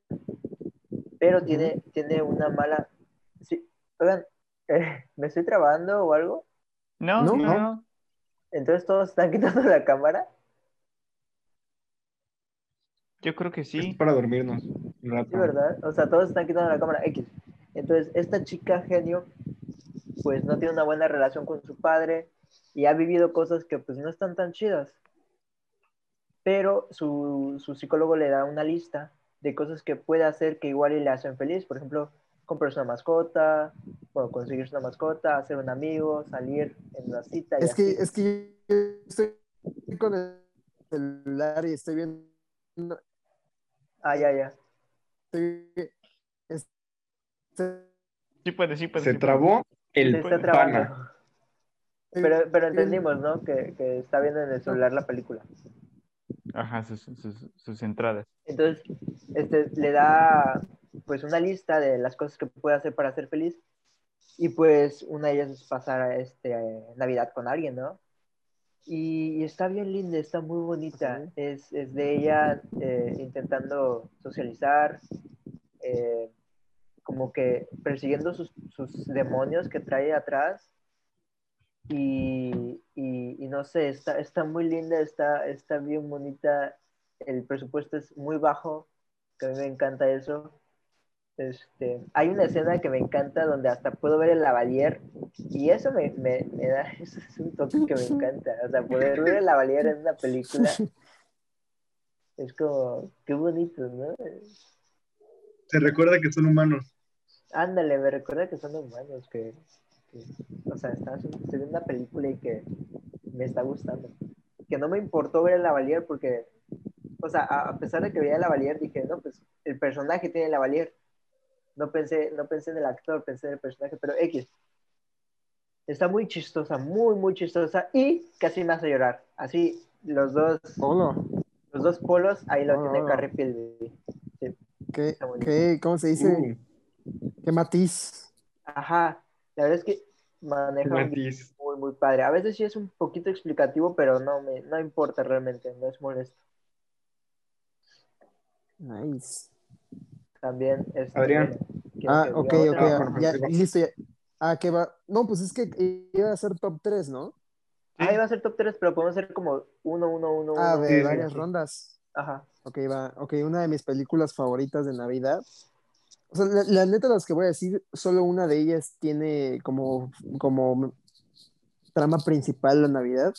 Pero tiene, tiene una mala... Sí, oigan, eh, ¿me estoy trabando o algo? no, No, no, no. no. Entonces todos están quitando la cámara. Yo creo que Es sí. para dormirnos. un rato. Sí, ¿verdad? O sea, todos están quitando la cámara X. Entonces, esta chica genio, pues no tiene una buena relación con su padre y ha vivido cosas que pues no están tan chidas. Pero su, su psicólogo le da una lista de cosas que puede hacer que igual y le hacen feliz. Por ejemplo, comprarse una mascota, bueno, conseguirse una mascota, hacer un amigo, salir en una cita. y Es que, es que yo estoy con el celular y estoy viendo. Ah, ya, ya. Estoy, este- Sí puede, sí puede. Se sí puede. trabó Se el está trabando. pana. Pero, pero entendimos, ¿no? Que, que está viendo en el celular la película. Ajá, sus, sus, sus entradas. Entonces, este, le da pues una lista de las cosas que puede hacer para ser feliz. Y pues una de ellas es pasar este, eh, Navidad con alguien, ¿no? Y, y está bien linda, está muy bonita. Es, es de ella eh, intentando socializar, eh, como que persiguiendo sus, sus demonios que trae atrás. Y, y- y no sé, está, está muy linda, está, está bien bonita. El presupuesto es muy bajo, que a mí me encanta eso. Este, hay una escena que me encanta donde hasta puedo ver el lavalier y eso me, me, me da, eso es un toque que me encanta. O sea, poder ver el lavalier en una película es como, qué bonito, ¿no? Se recuerda que son humanos. Ándale, me recuerda que son humanos, que, que- o sea, está, viendo una película y que me está gustando. Que no me importó ver el lavalier porque, o sea, a, a pesar de que veía el lavalier, dije, no, pues el personaje tiene el lavalier. No pensé, no pensé en el actor, pensé en el personaje, pero X. Está muy chistosa, muy, muy chistosa y casi me hace llorar. Así, los dos, Hola. los dos polos, ahí lo tiene. Carrie Pilby. ¿Qué, Está bonito. qué, ¿Cómo se dice? Uh, ¿Qué matiz? Ajá, la verdad es que maneja Matiz. muy, muy padre. A veces sí es un poquito explicativo, pero no me, no importa realmente, no es molesto. Nice. También este, Adrián. ¿quieres Ah, que ok, ok. Ah, ya, listo. Ya. Ah, que va. No, pues es que iba a ser top 3, ¿no? Ah, iba a ser top 3, pero podemos hacer como 1, 1, 1, 1. Ah, de sí, sí, varias sí. rondas. Ajá. Ok, va. Ok, una de mis películas favoritas de Navidad. O sea, la, la neta, las que voy a decir, solo una de ellas tiene como, como trama principal la Navidad.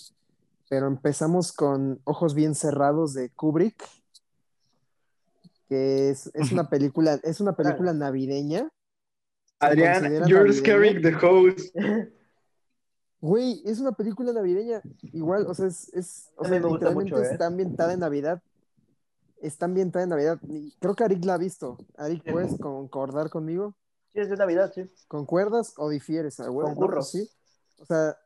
Pero empezamos con Ojos Bien Cerrados de Kubrick, que es, es una película, es una película navideña. Adrián, you're scaring the host. Güey, es una película navideña. Igual, o sea, es, es o sea, literalmente mucho, ¿eh? está ambientada en Navidad. Está ambientada en Navidad. Y creo que Arik la ha visto. Arik, Sí. ¿puedes concordar conmigo? Sí, es de Navidad, sí. ¿Concuerdas o difieres? Concurro. Sí. O sea,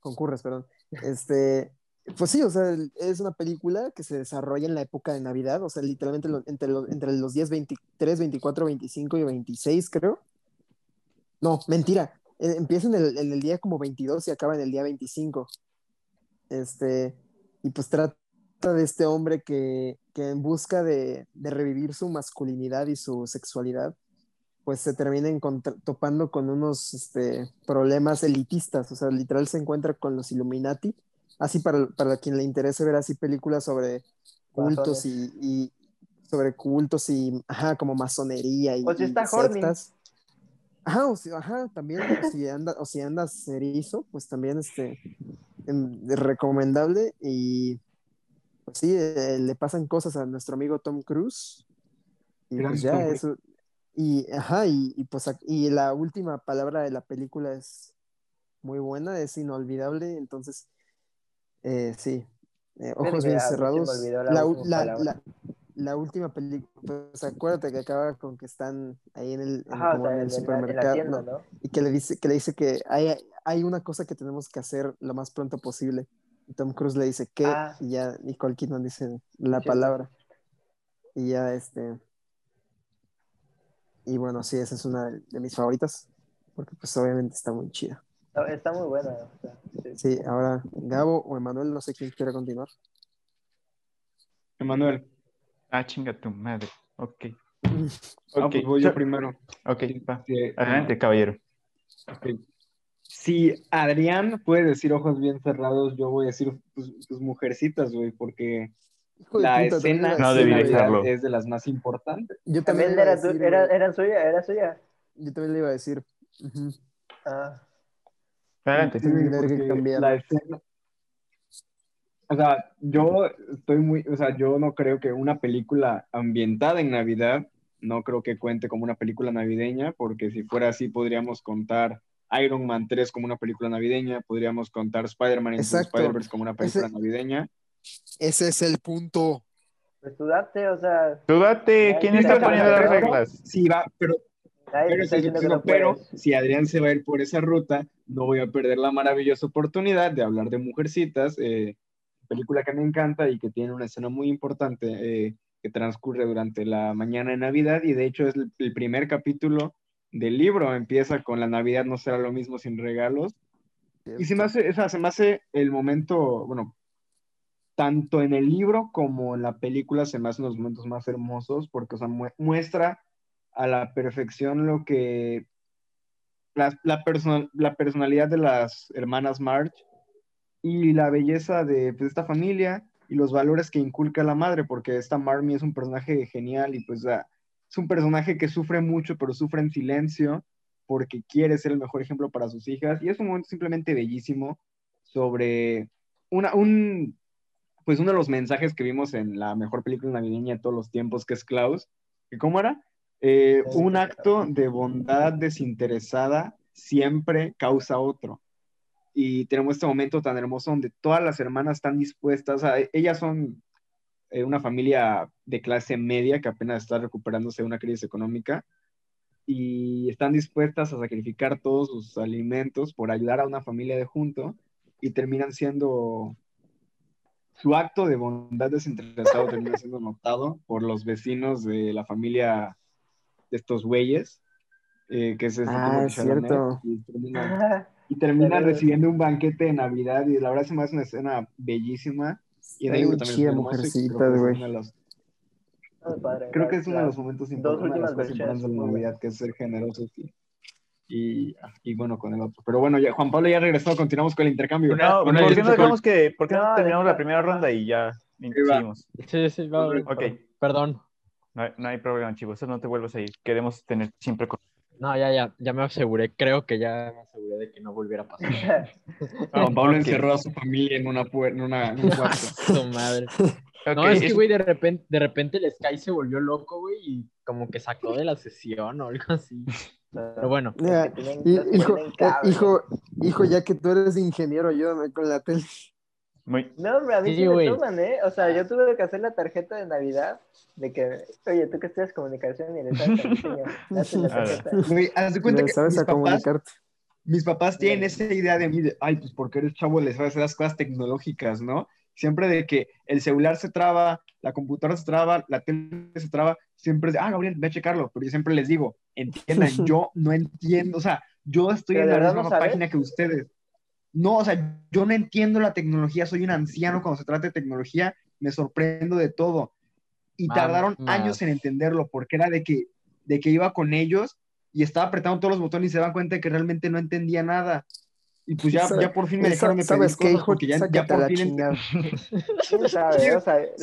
concurres, perdón. Este, pues sí, o sea, es una película que se desarrolla en la época de Navidad, o sea, literalmente lo- entre, los- entre los días 23, 24, 25 y 26, creo. No, mentira. eh, Empieza en el, en el día como 22 y acaba en el día 25. Este, y pues trata de este hombre que, que en busca de, de revivir su masculinidad y su sexualidad, pues se termina topando con unos este, problemas elitistas, o sea, literal se encuentra con los Illuminati, así para, para quien le interese ver así películas sobre cultos y, y- sobre cultos y, ajá, como masonería y, O si y está horny. sectas. Ajá, o si, ajá, también, o si, anda, o si andas erizo, pues también, este, em, es recomendable y, pues sí, eh, le pasan cosas a nuestro amigo Tom Cruise y pues ya Tom eso, y, ajá, y, y pues, y la última palabra de la película es muy buena, es inolvidable, entonces, eh, sí, eh, ojos bien cerrados. la última la- palabra. la- la última película, pues acuérdate que acaba con que están ahí en el, en- Ajá, o como sea, en el en, la- en la supermercado, tienda, ¿no? ¿no? Y que le dice que, le dice que hay, hay una cosa que tenemos que hacer lo más pronto posible. Y Tom Cruise le dice que, Ah. y ya Nicole Kidman dice la palabra. Y ya este. Y bueno, sí, esa es una de mis favoritas, porque pues obviamente está muy chida. Está, está muy buena. o sea, sí. Sí, ahora Gabo o Emanuel, no sé quién quiere continuar. Emanuel. Ah, chinga tu madre. Ok. Ah, Ok. pues voy yo primero. Ok, va. Este, Adelante, caballero. ok. Si Adrián puede decir ojos bien cerrados, yo voy a decir tus, tus mujercitas, güey, porque Hijo de la puta, también escena No de es de las más importantes. Yo también, También le iba a era, decir, era, eran suya, era suya. Yo también le iba a decir. Ujú. Ah, Que la escena- O sea, yo estoy muy, o sea, yo no creo que una película ambientada en Navidad, no creo que cuente como una película navideña, porque si fuera así podríamos contar Iron Man 3 como una película navideña, podríamos contar Spider-Man Exacto. Spider-Verse como una película Ese- navideña. Ese es el punto. pues tú date, o sea, Tú date. Ay, ¿Quién está poniendo las reglas? Sí, va, pero Pero, que no, pero si Adrián se va a ir por esa ruta, no voy a perder la maravillosa oportunidad de hablar de Mujercitas, eh, película que me encanta y que tiene una escena muy importante eh, que transcurre durante la mañana de Navidad y de hecho es el, el primer capítulo del libro, empieza con la Navidad no será lo mismo sin regalos. Y se me hace, o sea, se me hace el momento, bueno, tanto en el libro como en la película se me hacen los momentos más hermosos porque, o sea, mu- muestra a la perfección lo que la, la, la personalidad de las hermanas March y la belleza de pues, esta familia y los valores que inculca la madre, porque esta Marmy es un personaje genial y pues ah, es un personaje que sufre mucho, pero sufre en silencio porque quiere ser el mejor ejemplo para sus hijas y es un momento simplemente bellísimo sobre una, un, pues uno de los mensajes que vimos en la mejor película navideña de todos los tiempos, que es Klaus, que ¿cómo era? Eh, un acto de bondad desinteresada siempre causa otro. Y tenemos este momento tan hermoso donde todas las hermanas están dispuestas, a, ellas son eh, una familia de clase media que apenas está recuperándose de una crisis económica y están dispuestas a sacrificar todos sus alimentos por ayudar a una familia de junto y terminan siendo su acto de bondad desinteresado termina siendo notado por los vecinos de la familia de estos güeyes, eh, que es este Ah, es cierto. y terminan, y terminan Pero- recibiendo un banquete de Navidad y la verdad se me hace una escena bellísima y libro bien también y Mujercitas, que es güey. uno de los- Muy padre, Creo que es uno de los momentos importantes, de las últimas cosas importantes de la Navidad, que es ser generosos y, y, y bueno con el otro. Pero bueno, ya, Juan Pablo ya regresó, continuamos con el intercambio. No, Bueno, ¿por ya qué no dejamos que, por qué no No, terminamos la primera ronda y ya seguimos? Sí, sí, va, Ok. Perdón. No hay, no hay problema, chicos. No te vuelvas a ir. Queremos tener siempre. con- No, ya, ya, ya me aseguré. Creo que ya me aseguré de que no volviera a pasar. Juan Pablo encerró a su familia en una puer- en, una, en un cuarto. Su madre. No, es que, güey, de repente, de repente el Sky se volvió loco, güey, y como que sacó de la sesión o algo así. Pero bueno, hijo, hijo, hijo, ya que tú eres ingeniero, ayúdame con la tele. Muy- No, hombre, a mí Sí, sí, me toman, ¿eh? O sea, yo tuve que hacer la tarjeta de Navidad de que, oye, tú que estudias comunicación y le. Güey, haz de cuenta que sabes mis a papás, comunicarte. mis papás tienen esa idea de mí, de, ay, pues porque eres chavo, le sabes hacer las cosas tecnológicas, ¿no? Siempre de que el celular se traba, la computadora se traba, la tele se traba, siempre es de, ah, Gabriel, ve a checarlo. Pero yo siempre les digo, entiendan, yo no entiendo, o sea, yo estoy ¿Pero en la misma no página que ustedes. No, o sea, yo no entiendo la tecnología, soy un anciano cuando se trata de tecnología, me sorprendo de todo. Y tardaron años en entenderlo, porque era de que, de que iba con ellos y estaba apretando todos los botones y se daban cuenta de que realmente no entendía nada. Y pues ya, ya por fin me dejaron de ¿Sabes qué, hijo? ya, ya por la fin la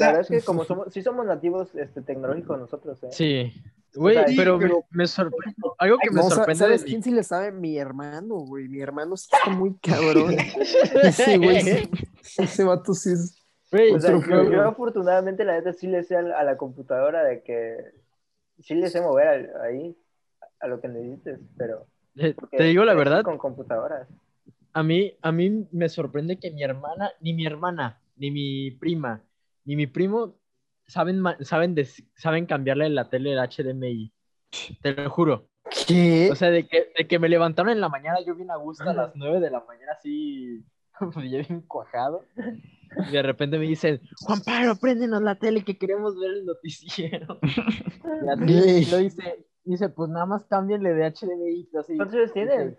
verdad es que como somos, sí somos nativos este, tecnológicos nosotros, ¿eh? Sí. Güey, sea, sí, pero, me- pero- me, sorprende. Algo que me No, sa- sorprende de ¿sabes mi- quién sí le sabe? Mi hermano, güey. Mi hermano sí está muy cabrón. Ese güey, sí- ese vato sí es. Güey, O sea, yo, yo afortunadamente la neta sí le sé a la, a la computadora de que sí le sé mover al- ahí a lo que necesites, pero te- porque te digo la verdad, con computadoras. a mí, a mí me sorprende que mi hermana, ni mi hermana, ni mi prima, ni mi primo saben, saben, des- saben cambiarle la tele el HDMI. Te lo juro. ¿Qué? O sea, de que, de que me levantaron en la mañana, yo bien a gusto a las 9 de la mañana, así, ya bien cuajado. Y de repente me dicen, Juan Pablo, préndenos la tele que queremos ver el noticiero. Y lo dice, dice, pues nada más cámbienle de HDMI. Así, ¿Cuántos años tienes?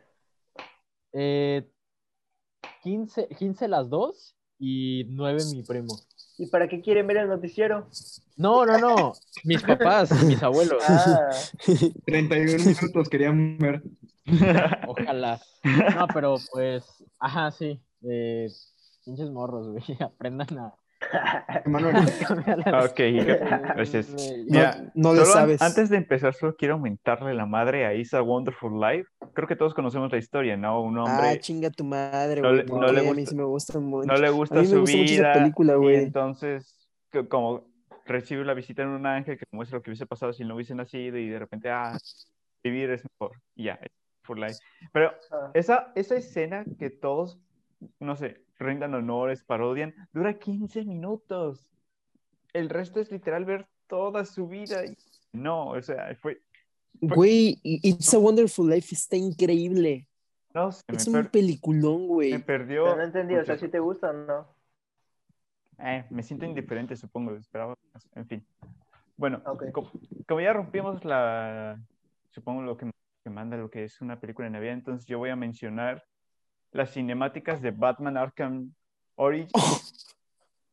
Eh, 15, 15 las dos y 9 mi primo. ¿Y para qué quieren ver el noticiero? No, no, no. Mis papás, mis abuelos. Ah, 31 minutos querían ver. Ojalá. No, pero pues, ajá, sí. Eh, pinches morros, güey. Aprendan a. Emanuel, cambiar las- Ok, gracias. Güey, No, no sabes. Antes de empezar, solo quiero aumentarle la madre a Isa Wonderful Life. Creo que todos conocemos la historia, ¿no? Un Ah, hombre chinga tu madre, no güey. le- ¿por no le qué? A mí gusta- sí me gusta mucho. no le A gusta mí me su gusta mucho esa vida película, y entonces como recibe la visita en un ángel que muestra lo que hubiese pasado si no hubiese nacido y de repente, ah, vivir es mejor. Y ya, for life. Pero ah. esa, esa escena que todos, no sé, rindan honores, parodian, dura 15 minutos. El resto es literal ver toda su vida. y- No, o sea, fue, Güey, It's a Wonderful Life está increíble. no sé, me, Es un per- peliculón, me güey. perdió. Pero no entendí, o sea, si te gusta o no. Eh, me siento indiferente, supongo, esperaba, en fin. Bueno, Ok. como, como ya rompimos la, supongo lo que, que manda lo que es una película de Navidad, entonces yo voy a mencionar las cinemáticas de Batman Arkham Origins.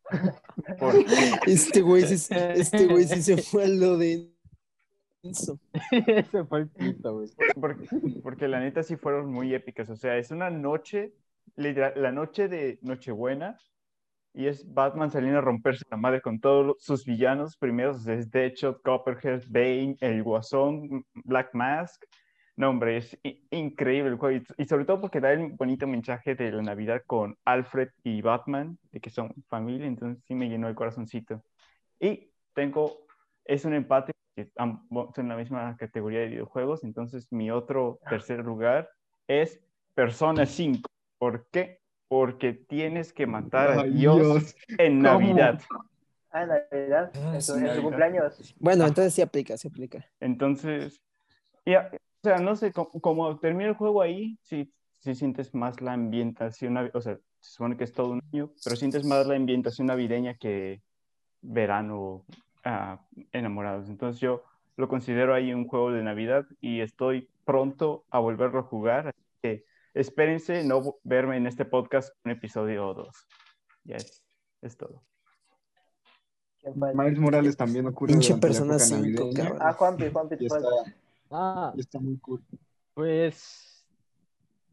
Porque Este güey sí, este güey sí se fue a lo de. Eso. Ese fue el pito, güey. porque, porque la neta sí fueron muy épicas. O sea, es una noche, literal, la noche de Nochebuena, y es Batman saliendo a romperse la madre con todos sus villanos primeros, es Deadshot, Copperhead, Bane, el Guasón, Black Mask. No, hombre, es increíble el juego. Y, y sobre todo porque da el bonito mensaje de la Navidad con Alfred y Batman, de que son familia, entonces sí me llenó el corazoncito. Y tengo, es un empate, que ambos son en la misma categoría de videojuegos, entonces mi otro tercer lugar es Persona 5. ¿Por qué? Porque tienes que matar a Dios, Dios. en ¿Cómo? Navidad. Ah, en Navidad, Ah, en, Navidad. cumpleaños. Bueno, entonces sí aplica, sí aplica. Entonces, ya, sea, no sé, como, como termina el juego ahí, sí, sí sientes más la ambientación, o sea, se supone que es todo un año, pero sientes más la ambientación navideña que verano ah, enamorados. Entonces yo lo considero ahí un juego de Navidad y estoy pronto a volverlo a jugar, así que espérense no verme en este podcast un episodio o dos. Ya es, es todo. Miles Morales también ocurre Pinche Persona época 5, navideña. cabrón. Ah, Juanpi, Juanpi, está, Ah, está muy cool. pues.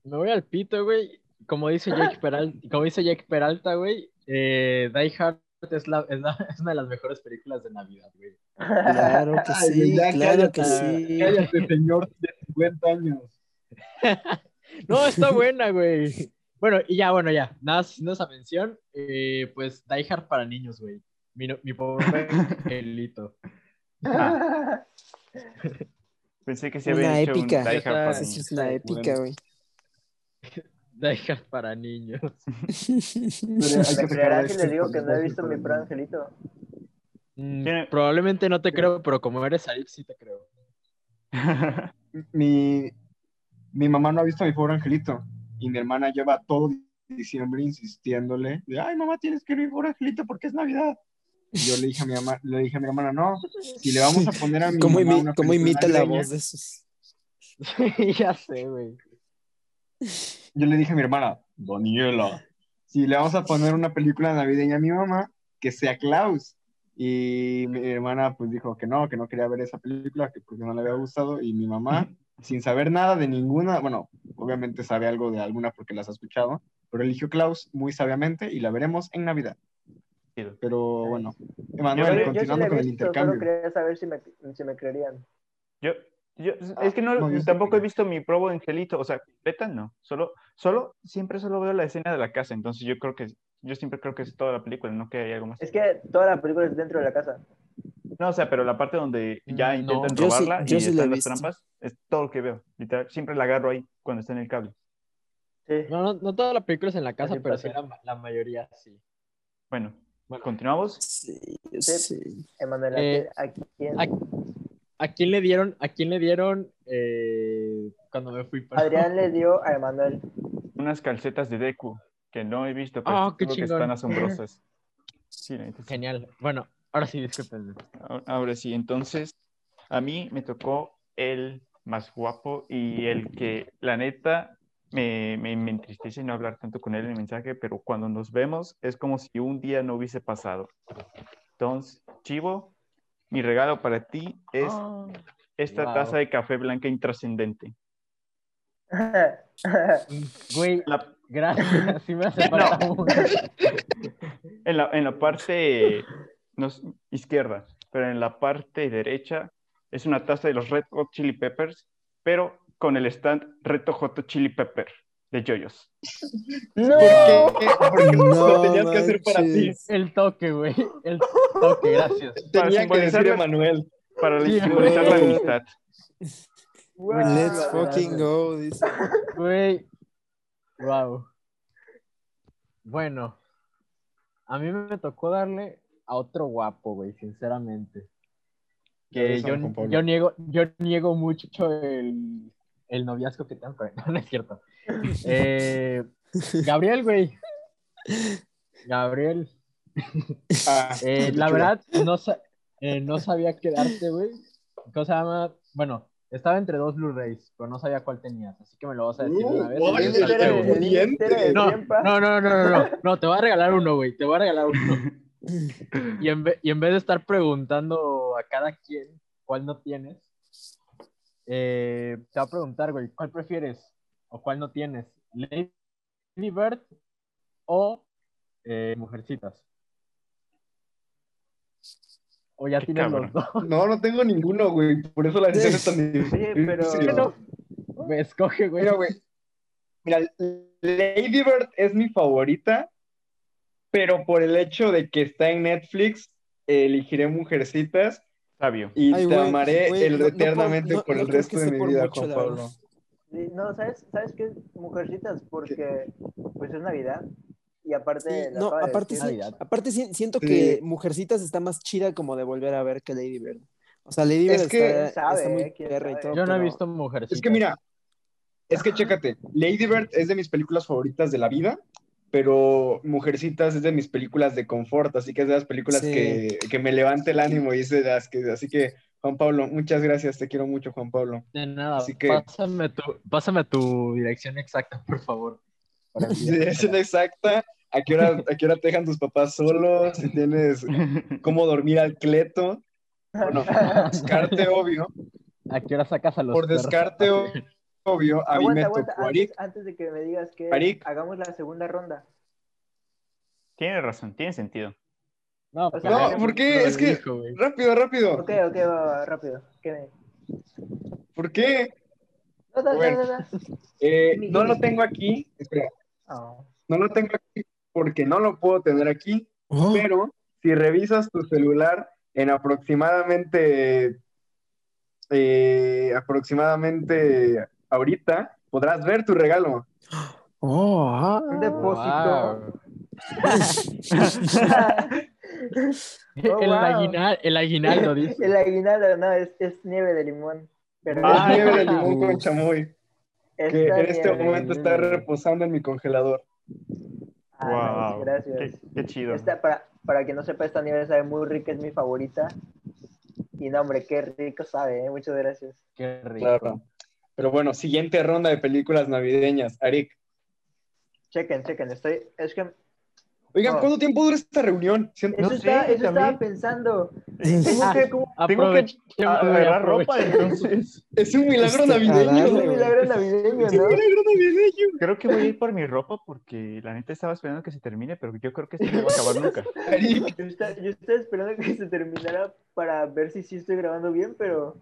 Me voy al pito, güey. Como dice Jake Peralta, como dice Jake Peralta, güey, eh, Die Hard es, la, es, la- es una de las mejores películas de Navidad, güey. Claro que Ay, sí, ya claro que sí. Cállate, señor de 50 años. No, está buena, güey. Bueno, y ya, bueno, ya. Nada, haciendo esa mención, eh, pues Die Hard para niños, güey. Mi, no- mi pobre angelito. Ah, pensé que se había Una hecho un épica. Die Hard para Esa Esa sí niños. es una épica, güey. Die Hard para niños. ¿Me creerás si les digo que no he visto mi pro angelito? Mm, Probablemente no te creo, pero como eres Arif, sí te creo. Mi, mi mamá no ha visto a mi pobre angelito y mi hermana lleva todo diciembre insistiéndole, de, ay, mamá, tienes que ir por Angelito porque es Navidad. Yo le dije a mi mamá, le dije a mi hermana, no, si le vamos a poner a mi ¿Cómo, mamá imi- una cómo película imita la voz de esos? Sí, ya sé, güey. Yo le dije a mi hermana, Daniela, si le vamos a poner una película navideña a mi mamá, que sea Klaus. Y mi hermana pues dijo que no, que no quería ver esa película, que porque no le había gustado. Y mi mamá, sin saber nada de ninguna, bueno, obviamente sabe algo de alguna porque las ha escuchado, pero eligió Klaus muy sabiamente y la veremos en Navidad. Pero bueno, Yo, Emanuel, yo sí continuando la he con el visto, solo intercambio. quería saber si me, si me creerían. Yo, yo, es que no, no, yo sí tampoco he visto mi probo Angelito, o sea, beta no, solo, solo, siempre solo veo la escena de la casa, entonces yo creo que, yo siempre creo que es toda la película, no que hay algo más. Es que toda la película es dentro de la casa. No, o sea, pero la parte donde ya Mm, intentan no. Yo sí- robarla yo y sí la están las visto. trampas, es todo lo que veo, literal, siempre la agarro ahí cuando está en el cable. Sí. No, no, no toda la película es en la casa, pero sí la, la mayoría sí. Bueno, Bueno. continuamos. Sí, Sí. Emanuel, Eh, ¿a quién- a? ¿A, quién le dieron, a quién le dieron eh, cuando me fui? Perdón. Adrián le dio a Emanuel. Unas calcetas de Deku que no he visto, pero Ah, qué que están asombrosas. Sí, sí. Genial. Bueno, ahora sí, disculpen. Ahora- Ahora sí, entonces a mí me tocó el más guapo y el que la neta me, me, me entristece no hablar tanto con él en el mensaje, pero cuando nos vemos es como si un día no hubiese pasado. Entonces, Chivo, mi regalo para ti es esta Wow. taza de café blanca intrascendente. Güey, La- gracias. Sí me hace falta uno. en, la, en la parte no izquierda, pero en la parte derecha es una taza de los Red Hot Chili Peppers, pero con el stand Red Hot Chili Pepper de Yoyos. ¡No! ¿Por qué? Porque No lo tenías que hacer para ti. El toque, güey. El toque, gracias. Para Tenía que decir Emanuel. Para Sí, simbolizar la amistad. Wow. Let's fucking go, dice. Güey. Wow. Bueno. A mí me tocó darle a otro guapo, güey, sinceramente. Que yo, yo niego, yo niego mucho el, el noviazgo que tengo con él. No, no es cierto. Eh, Gabriel, güey. Gabriel. Ah, Eh, la chulo. verdad, no, eh, no sabía qué darte, güey. ¿Cómo se llama? Bueno, estaba entre dos Blu-rays, pero no sabía cuál tenías, así que me lo vas a decir de una vez. Uh, ay, yo El No, no, no, no, no, no, no, te voy a regalar uno, güey, te voy a regalar uno. Y en, y en vez de estar preguntando a cada quien cuál no tienes, eh, te voy a preguntar, güey, ¿cuál prefieres o cuál no tienes? ¿Lady Bird o eh, Mujercitas? O ya Qué tienes cabrón. los dos. No, no tengo ninguno, güey. Por eso la decisión es tan difícil. Oye, pero-. Me escoge, güey. Mira, güey. Mira, Lady Bird es mi favorita, pero por el hecho de que está en Netflix, elegiré Mujercitas Sabio. y Ay, te güey, amaré güey, el- no- eternamente no- por no el resto de mi vida, mucho, Juan Pablo. Sí, No, ¿sabes, ¿sabes qué es Mujercitas? Porque pues es Navidad y aparte... Sí, la no, de aparte, decir. sí, Navidad. aparte sí- siento Sí. que Mujercitas está más chida como de volver a ver que Lady Bird. O sea, Lady Bird Es que- está, ¿Quién sabe, está muy eh? ¿Quién perra y todo. Yo no he visto Mujercitas. Es que mira, es que chécate, Lady Bird es de mis películas favoritas de la vida, pero Mujercitas es de mis películas de confort, así que es de las películas Sí. que, que me levanta el ánimo y es de las que, así que Juan Pablo, muchas gracias, te quiero mucho, Juan Pablo. De nada, Así que- pásame, tu, pásame tu dirección exacta, por favor. para. Dirección exacta, ¿a qué hora, a qué hora te dejan tus papás solos? Si tienes cómo dormir al cleto. Bueno, descarte obvio, ¿A qué hora sacas a los por perros? descarte o- obvio, a mí me Aguanta, aguanta, tocó antes, Arik. antes de que me digas que Arik. hagamos la segunda ronda. Tiene razón, tiene sentido. No, O sea, No, ¿por qué? Es que, rápido, rápido, Ok, ok, va, va, rápido. ¿Qué me... ¿por qué? No, no, no, Bueno. no, no. Eh, no lo tengo aquí, espera, Oh. no lo tengo aquí porque no lo puedo tener aquí, Oh, pero si revisas tu celular en aproximadamente, eh, aproximadamente ahorita, podrás ver tu regalo. oh, ah. Un depósito. Wow. Oh, el, wow. aguinal- el aguinaldo, dice. El aguinaldo, no, es, es nieve de limón. Pero Es Ah, nieve de limón con chamoy, que en este momento está reposando en mi congelador. Ah, Wow, gracias. Qué, qué chido. Esta, para, para quien no sepa, esta nieve sabe muy rica, es mi favorita. Y no, hombre, qué rico sabe, ¿eh? muchas gracias. Qué rico. Claro. Pero bueno, siguiente ronda de películas navideñas. Arik, Chequen, chequen, estoy, es que oigan, No. ¿cuánto tiempo dura esta reunión? Siento- eso, No estaba, sé, eso estaba también. pensando. Tengo que, como- tengo que agarrar ropa, entonces Es un milagro Este, navideño. Es un milagro navideño, Es un ¿no? milagro navideño. creo que voy a ir por mi ropa porque la neta estaba esperando que se termine, pero yo creo que esto no va a acabar nunca. Arik, Yo estaba, yo estaba esperando que se terminara para ver si sí estoy grabando bien, pero.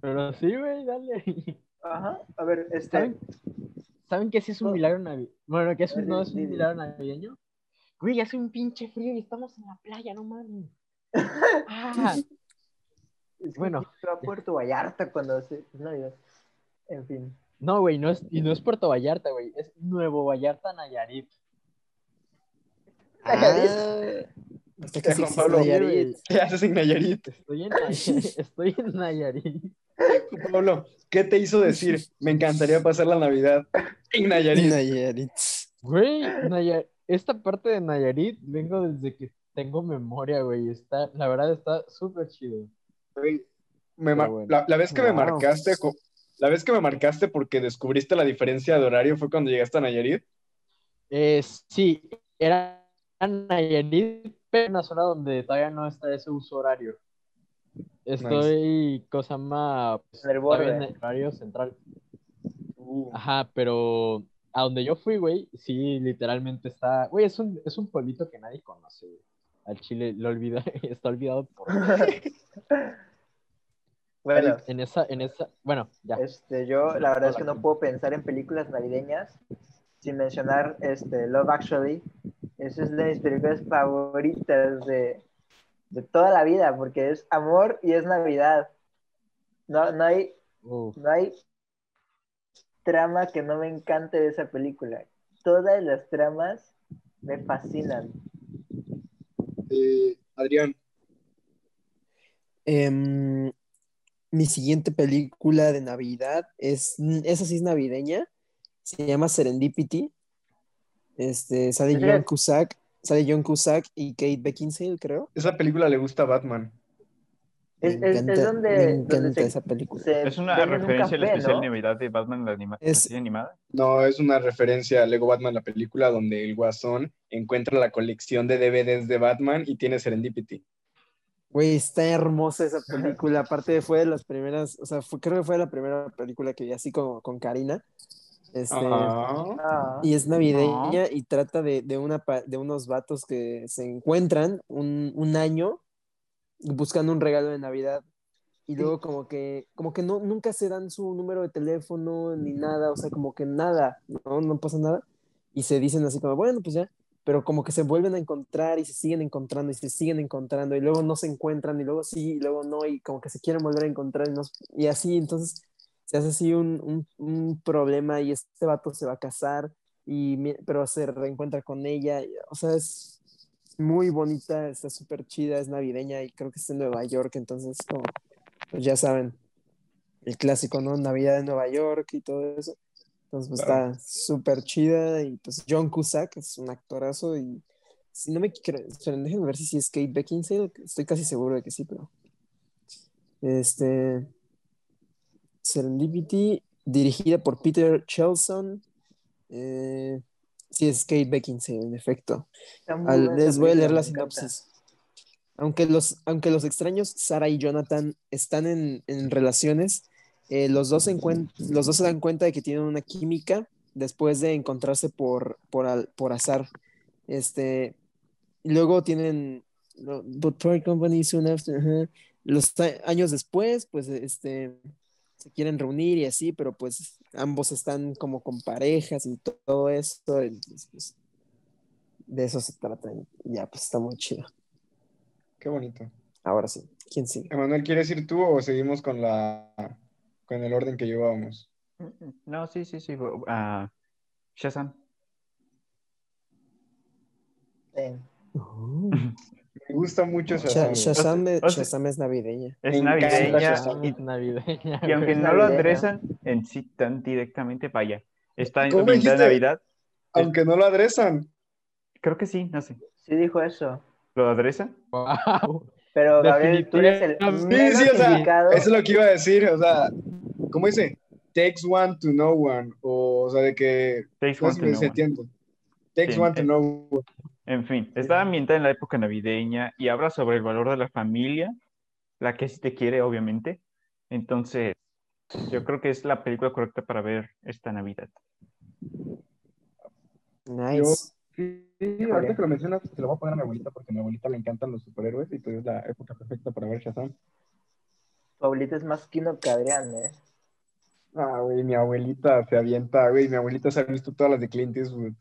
Pero sí, güey, dale. Ajá, a ver, este. ¿Saben, ¿Saben que sí es un Oh. milagro navideño? Bueno, que eso Dile, no es un milagro navideño. Güey, hace un pinche frío y estamos en la playa, no mames. Ah, Es que Bueno. a Puerto Vallarta cuando es Navidad. En fin. no, güey, no es, y no es Puerto Vallarta, güey, es Nuevo Vallarta, Nayarit. Ah, hasta que Juan Pablo. Nayarit. ¿qué haces en Nayarit? Estoy en, Nay- estoy en Nayarit. Pablo, ¿qué te hizo decir? Me encantaría pasar la Navidad en Nayarit. Nayarit. Güey, Naya- esta parte de Nayarit vengo desde que tengo memoria, güey. Está, la verdad está súper chido. Güey, me bueno. la, la vez que me marcaste, la vez que me marcaste porque descubriste la diferencia de horario fue cuando llegaste a Nayarit. Eh, sí, era Nayarit, pero en una zona donde todavía no está ese uso horario. Estoy, cosa más, En el borde. en el horario central. Uh, Ajá, pero a donde yo fui, güey, sí, literalmente está, güey, es un, es un pueblito que nadie conoce, güey. Al Chile lo olvida, está olvidado por Bueno, en esa, en esa, bueno, ya. este, yo la verdad es que no puedo pensar en películas navideñas sin mencionar este, Love Actually. Esa es de mis películas favoritas de, de toda la vida, porque es amor y es Navidad. No, no, hay, Uf. no hay trama que no me encante de esa película. Todas las tramas me fascinan. eh, Adrián, Em, mi siguiente película de Navidad es, esa sí es navideña, se llama Serendipity. Este, sale. John Cusack, sale John Cusack y Kate Beckinsale, creo. esa película le gusta a Batman. Es, Me es- es encanta, donde, me donde encanta se, esa película. se Es una venden un referencia al café, especial ¿no? de Navidad de Batman, la, anima la Es- serie animada. No, es una referencia a Lego Batman, la película donde el Guasón encuentra la colección de DVDs de Batman y tiene Serendipity. Güey, está hermosa esa película. Aparte fue de las primeras, o sea, fue- creo que fue la primera película que vi así como con Karina. Este, Ah, Y es navideña y trata de, de, una, de unos vatos que se encuentran un, un año buscando un regalo de Navidad. Y luego como que, como que no, nunca se dan su número de teléfono ni nada, o sea, como que nada, ¿no? No pasa nada. Y se dicen así como, bueno, pues ya, pero como que se vuelven a encontrar y se siguen encontrando y se siguen encontrando y luego no se encuentran y luego sí y luego no y como que se quieren volver a encontrar y, no- y así, entonces se hace así un, un, un problema y este vato se va a casar y pero se reencuentra con ella, o sea, es muy bonita, está súper chida, es navideña y creo que está en Nueva York, entonces como, pues ya saben, el clásico, ¿no? Navidad en Nueva York y todo eso. Entonces, pues Claro. está súper chida y pues John Cusack es un actorazo y si no me quiero, esperen, déjenme ver si es Kate Beckinsale, estoy casi seguro de que sí, pero este Serendipity, dirigida por Peter Chelson, eh, sí es Kate Beckinsale, en efecto. Al- les voy a leer la sinopsis. Aunque los, aunque los extraños Sara y Jonathan están en, en relaciones, eh, los, dos los dos se dan cuenta de que tienen una química después de encontrarse por, por, al- por azar. Este, luego tienen Toy Company soon after, ajá. Los ta- años después, pues este, se quieren reunir y así, pero pues ambos están como con parejas y to- todo esto. entonces, pues, de eso se trata. y ya, pues está muy chido. qué bonito. Ahora sí, ¿quién sigue? Emanuel, ¿quieres ir tú o seguimos con la con el orden que llevábamos? No, sí, sí, sí. ah, Shazam. Sí. Me gusta mucho Sha- Shazam. Shazam, es- o sea- Shazam es navideña. Es navideña y, Es navideña. y aunque no lo adresan en sí tan directamente, vaya. Está ¿Cómo ambientada en dijiste? Navidad. Aunque no lo adresan. Creo que sí, no sé. Sí dijo eso. ¿Lo adresa? Wow. Pero Gabriel, tú eres el menos Sí, sí, o sea, indicado. eso es lo que iba a decir, o sea, ¿cómo dice? Takes one to know one, o, o sea, de que, Takes no one to know one. Takes Sí, one to eh, know one. En fin, está ambientada en la época navideña y habla sobre el valor de la familia, la que sí te quiere, obviamente. Entonces, yo creo que es la película correcta para ver esta Navidad. Nice. Sí, sí, ahorita que lo mencionas, se lo voy a poner a mi abuelita porque a mi abuelita le encantan los superhéroes y pues es la época perfecta para ver Shazam. Tu abuelita es más kino que Adrián, ¿eh? Ah, güey, mi abuelita se avienta, güey, mi abuelita se ha visto todas las de Clint Eastwood.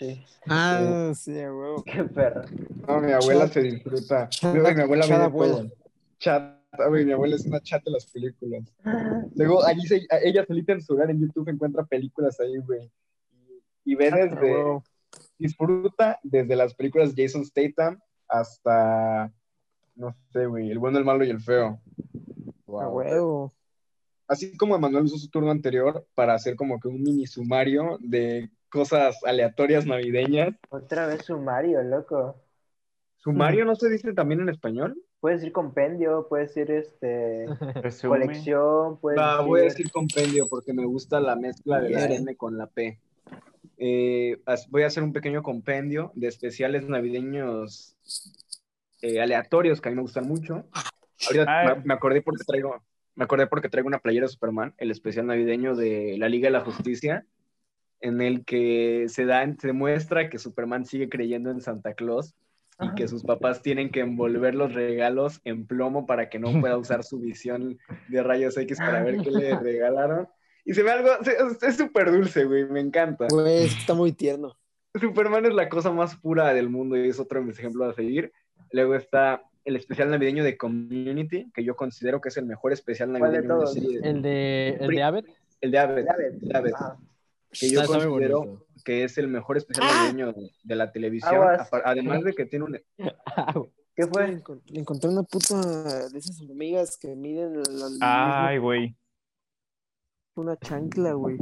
Sí. Ah, sí, huevo. Qué perro. No, mi abuela Chat- se disfruta. mi abuela chat ve de abuela. Chata, güey, mi abuela es una chat de las películas. Luego, allí se, ella solita en su hogar en YouTube encuentra películas ahí, güey. Y, y ve A desde, huevo. disfruta desde las películas de Jason Statham hasta, no sé, güey, El bueno, el malo y el feo. A huevo. Así como Emanuel usó su turno anterior para hacer como que un mini sumario de cosas aleatorias navideñas. Otra vez sumario, loco. ¿Sumario no se dice también en español? Puedes decir compendio, puedes decir este colección, puedes Ah, voy a decir- decir compendio porque me gusta la mezcla de la. N con la P. Eh, voy a hacer un pequeño compendio de especiales navideños eh, aleatorios que a mí me gustan mucho. Ahorita Ah. me, me acordé porque traigo, me acordé porque traigo una playera de Superman, el especial navideño de la Liga de la Justicia, en el que se da, se muestra que Superman sigue creyendo en Santa Claus y que sus papás tienen que envolver los regalos en plomo para que no pueda usar su visión de rayos X para ver qué le regalaron. Y se ve algo, es súper dulce, güey, me encanta. Güey, está muy tierno. Superman es la cosa más pura del mundo y es otro de mis ejemplos a seguir. Luego está el especial navideño de Community, que yo considero que es el mejor especial ¿Cuál de navideño de todos? serie. El de, el de Abbott. El de Abbott, el de Abbott, Ajá. Que yo Está- considero que es el mejor especial navideño de la televisión. Aguas. Además de que tiene un... ¿Qué fue? le encontré una puta de esas hormigas que miden la, Ay, güey. una chancla, güey.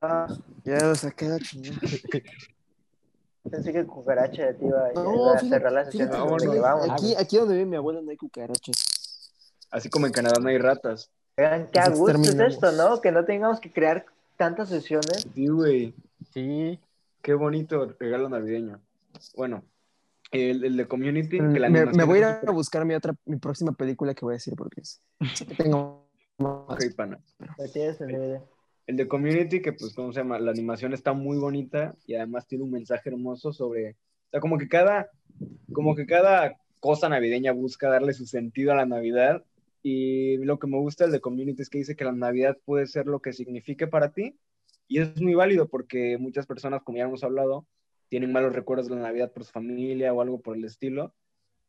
Ah, Ya lo saqué a la chingada. pensé que cucaracha iba, No, iba a fíjate, cerrar la sesión fíjate, no, no, aquí, aquí donde vive mi abuela no hay cucarachas. Así como en Canadá no hay ratas. Oigan, qué a gusto es esto, ¿no? Que no tengamos que crear tantas sesiones. Sí, güey. Sí. Qué bonito regalo navideño. Bueno, el, el de Community. que la Me, me voy a ir a buscar mi otra, mi próxima película que voy a decir porque es. tengo más. Ok, pana. En DVD. El de Community, que pues, ¿cómo se llama? La animación está muy bonita y además tiene un mensaje hermoso sobre, o sea, como que cada, como que cada cosa navideña busca darle su sentido a la Navidad y lo que me gusta del de Community es que dice que la Navidad puede ser lo que signifique para ti y es muy válido porque muchas personas, como ya hemos hablado, tienen malos recuerdos de la Navidad por su familia o algo por el estilo.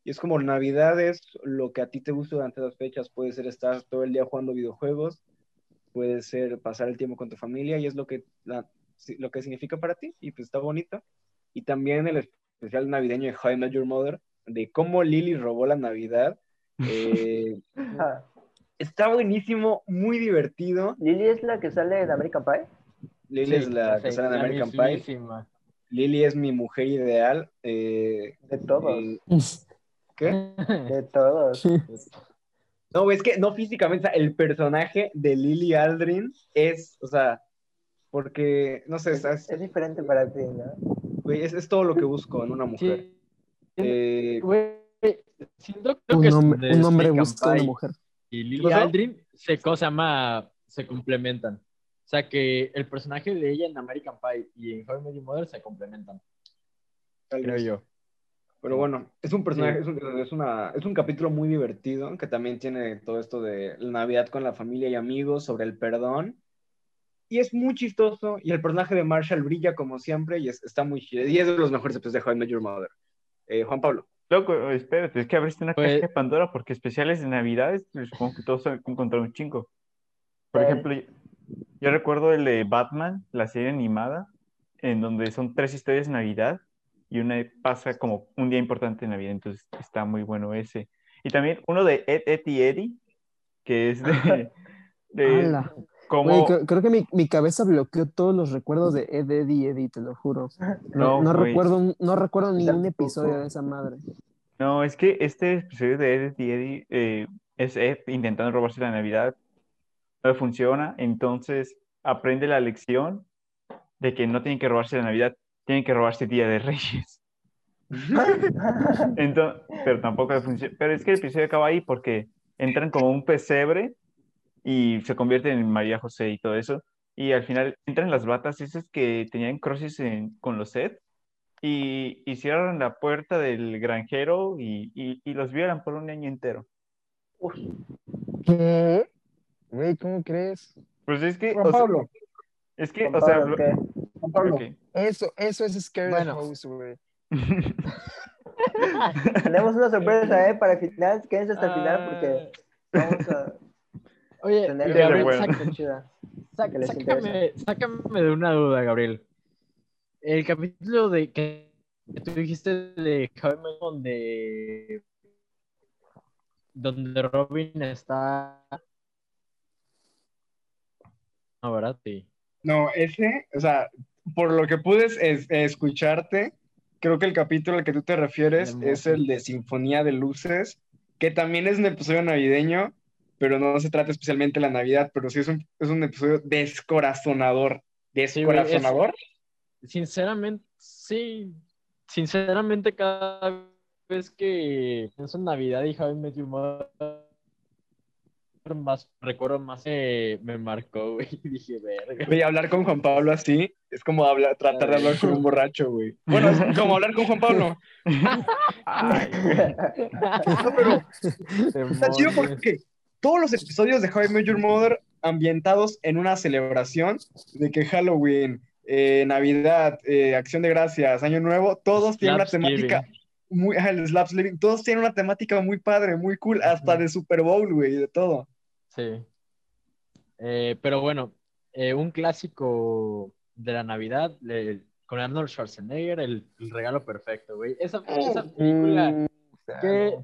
Y es como Navidad es lo que a ti te gusta durante las fechas, puede ser estar todo el día jugando videojuegos, puede ser pasar el tiempo con tu familia y es lo que, la- lo que significa para ti y pues está bonito. Y también el especial navideño de How I Met Your Mother, de cómo Lily robó la Navidad. Eh, está buenísimo, muy divertido. Lily es la que sale en American Pie. Lily es la que sale en American Pie. Lily es mi mujer ideal. eh, De todos. eh, ¿Qué? De todos. No, es que no físicamente, o sea, el personaje de Lily Aldrin es, o sea, porque, no sé, Es, es, es diferente para ti, ¿no? güey, es, es todo lo que busco en una mujer. Sí. Eh, Güey, siento creo Un, que hombre, de un hombre busca una mujer. Y Lily? Aldrin se, cosa se complementan. O sea que el personaje de ella en American Pie y en How I Met Your Mother se complementan, tal creo vez. yo. Pero bueno, es un personaje, Sí. es, un, es una, es un capítulo muy divertido que también tiene todo esto de la Navidad con la familia y amigos, sobre el perdón. Y es muy chistoso. Y el personaje de Marshall brilla como siempre y es- está muy chido. Y es de los mejores episodios de How I Met Your Mother. Eh, Juan Pablo. Loco, espérate, es que abriste una Pues- caja de Pandora porque especiales de Navidades, pues, supongo que todos han encontrado un chingo. Por ¿Cuál? ejemplo, yo, yo recuerdo el de Batman, la serie animada, en donde son tres historias de Navidad y una pasa como un día importante en Navidad, entonces está muy bueno ese. Y también uno de Ed, Ed y Eddie, que es de, de. Como... Güey, creo, creo que mi, mi cabeza bloqueó todos los recuerdos de Ed, Eddie, Eddie, te lo juro. No, No, recuerdo, no recuerdo ni un episodio de esa madre. No, es que este episodio de Ed y Eddie eh, es Ed intentando robarse la Navidad. No le funciona, entonces aprende la lección de que no tienen que robarse la Navidad, tienen que robarse Día de Reyes. Entonces, pero tampoco le funciona. Pero es que el episodio acaba ahí porque entran como un pesebre y se convierten en María José y todo eso. Y al final entran las batas esas que tenían crosses en- con los Ed y, y cierran la puerta del granjero y, y- y los violan por un año entero. ¿Qué? Güey, ¿cómo crees? Pues es que, Juan o sea, Pablo, es que, Juan o sea, Pablo. Juan Pablo. Eso, eso es Scary Bueno. House, güey. Tenemos una sorpresa, ¿eh? Para el final, quédense hasta el final porque Ah, vamos a Oye, tener Gabriel, bueno. saca- una chida. saca- que les sácame, sácame de una duda, Gabriel. El capítulo de que, que tú dijiste de Met donde donde Robin está no, ¿verdad? Sí. No, ese, o sea, por lo que pude es- es- escucharte, creo que el capítulo al que tú te refieres es el de Sinfonía de Luces, que también es un episodio navideño, pero no se trata especialmente de la Navidad, pero sí es un, es un episodio descorazonador. es- ¿Descorazonador? Sinceramente, sí. Sinceramente, cada vez que pienso en Navidad y How I Met Your más, recuerdo más que me marcó, güey. Y dije, verga. Güey, hablar con Juan Pablo así es como hablar, tratar de hablar con un borracho, güey. Bueno, es como hablar con Juan Pablo. No, pero Está chido porque todos los episodios de How I Met Your Mother ambientados en una celebración de que Halloween, eh, Navidad, eh, Acción de Gracias, Año Nuevo, todos tienen una temática muy, el Slaps Living, todos tienen una temática muy padre, muy cool, hasta de Super Bowl, güey, de todo. Sí. Eh, pero bueno, eh, un clásico de la Navidad le- con Arnold Schwarzenegger, el, el regalo perfecto, güey. Esa, esa película, Mm, qué,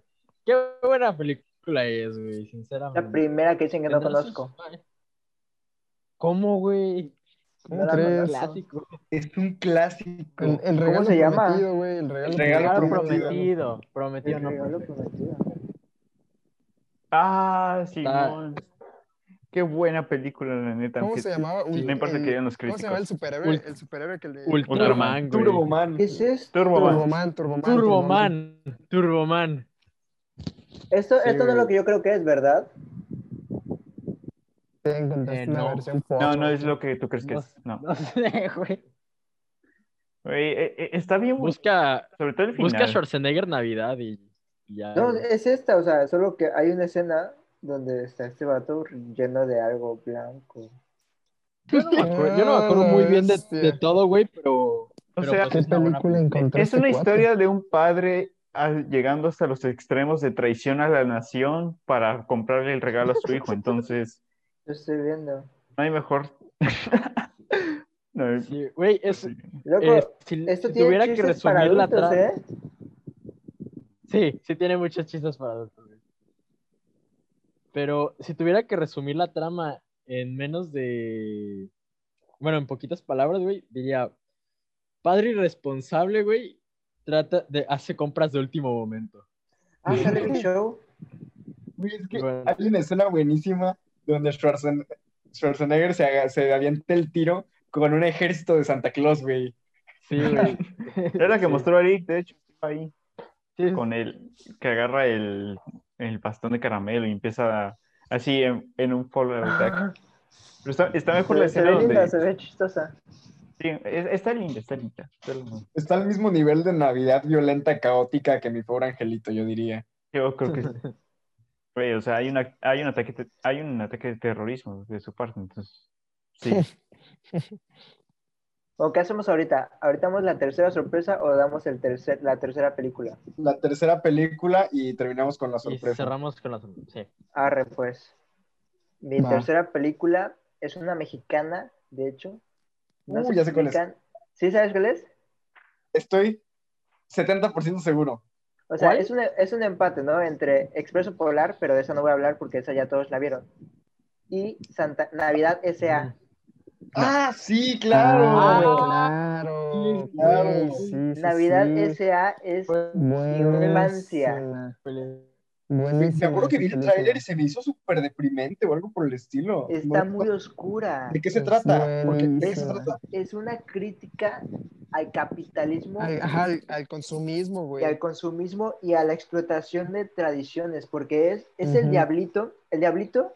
qué buena película es, güey, La sinceramente. primera que dicen que no sus- conozco. ¿Cómo, güey? ¿Cómo No la crees? Clásico. Es un clásico. El, el regalo se llama? prometido, güey. El regalo, El regalo prometido. prometido. Prometido, El no regalo perfecto. prometido. Ah, Simón. Qué buena película, la neta. ¿Cómo se llamaba? sí, no importa el- que digan los ¿Cómo se llama el críticos. superhéroe? Ult- el superhéroe que le... Ultraman, güey. Turboman. ¿Qué es esto? Turboman. Turboman, Turboman. Turboman. Turboman. Esto, Sí, esto no es lo que yo creo que es, ¿verdad? Eh, no. No, no es lo que tú crees que No, es. No. No sé, güey. Güey, eh, eh, está bien, bu- Busca, sobre todo el final. busca Schwarzenegger Navidad y y ya. No, güey. es esta, o sea, solo que hay una escena donde está este vato lleno de algo blanco. Yo no me acuerdo, yo no me acuerdo muy bien de, de todo, güey, pero. O pero, sea, pues, ¿Qué es una película? Es historia de un padre ah, llegando hasta los extremos de traición a la nación para comprarle el regalo a su hijo. Entonces, Yo estoy viendo. no hay mejor. No, Sí, güey, es. sí. Loco, eh, si, esto si tiene tuviera que chistes para resumir la. ¿eh? Sí, sí tiene muchos chistes para adultos, güey. Pero si tuviera que resumir la trama en menos de. Bueno, en poquitas palabras, güey, diría. Padre irresponsable, güey, trata de. hace compras de último momento. Ah, sale el show. Güey, es que Bueno. hay una escena buenísima donde Schwarzen- Schwarzenegger se, haga- se avienta el tiro con un ejército de Santa Claus, güey. Sí, güey. Es la que Sí. mostró Eric, de hecho, ahí, Sí, con el que agarra el, el bastón de caramelo y empieza así en, en un follow attack. Pero está, está mejor la Se, se escena ve linda, donde. se ve chistosa. Sí, es- está linda, está linda. Está al mismo nivel de Navidad violenta, caótica que mi pobre angelito, yo diría. Yo creo que. Güey, o sea, hay, una, hay, un ataque, hay un ataque de terrorismo de su parte, entonces. Sí. ¿O qué hacemos ahorita? ¿Ahorita damos la tercera sorpresa o damos el tercer, la tercera película? La tercera película y terminamos con la Y sorpresa. cerramos con la. Sí. Arre, pues. Mi Va. tercera película es una mexicana, de hecho. No Uh, ya sé cuál es. ¿Sí sabes cuál es? Estoy 70% seguro. O sea, es un, es un empate, ¿no? Entre Expreso Polar, pero de esa no voy a hablar porque esa ya todos la vieron. y Santa Navidad S.A. Ah, sí, claro. Ah, claro. Sí, claro. sí, sí, Navidad sí. S.A. es infancia. Me acuerdo que vi el tráiler y se me hizo súper deprimente o algo por el estilo. Está No- muy oscura. ¿De qué se Es trata? Es una crítica al capitalismo Al, ajá, al, al consumismo, y güey. al consumismo y a la explotación de tradiciones, porque es, es el diablito, el diablito,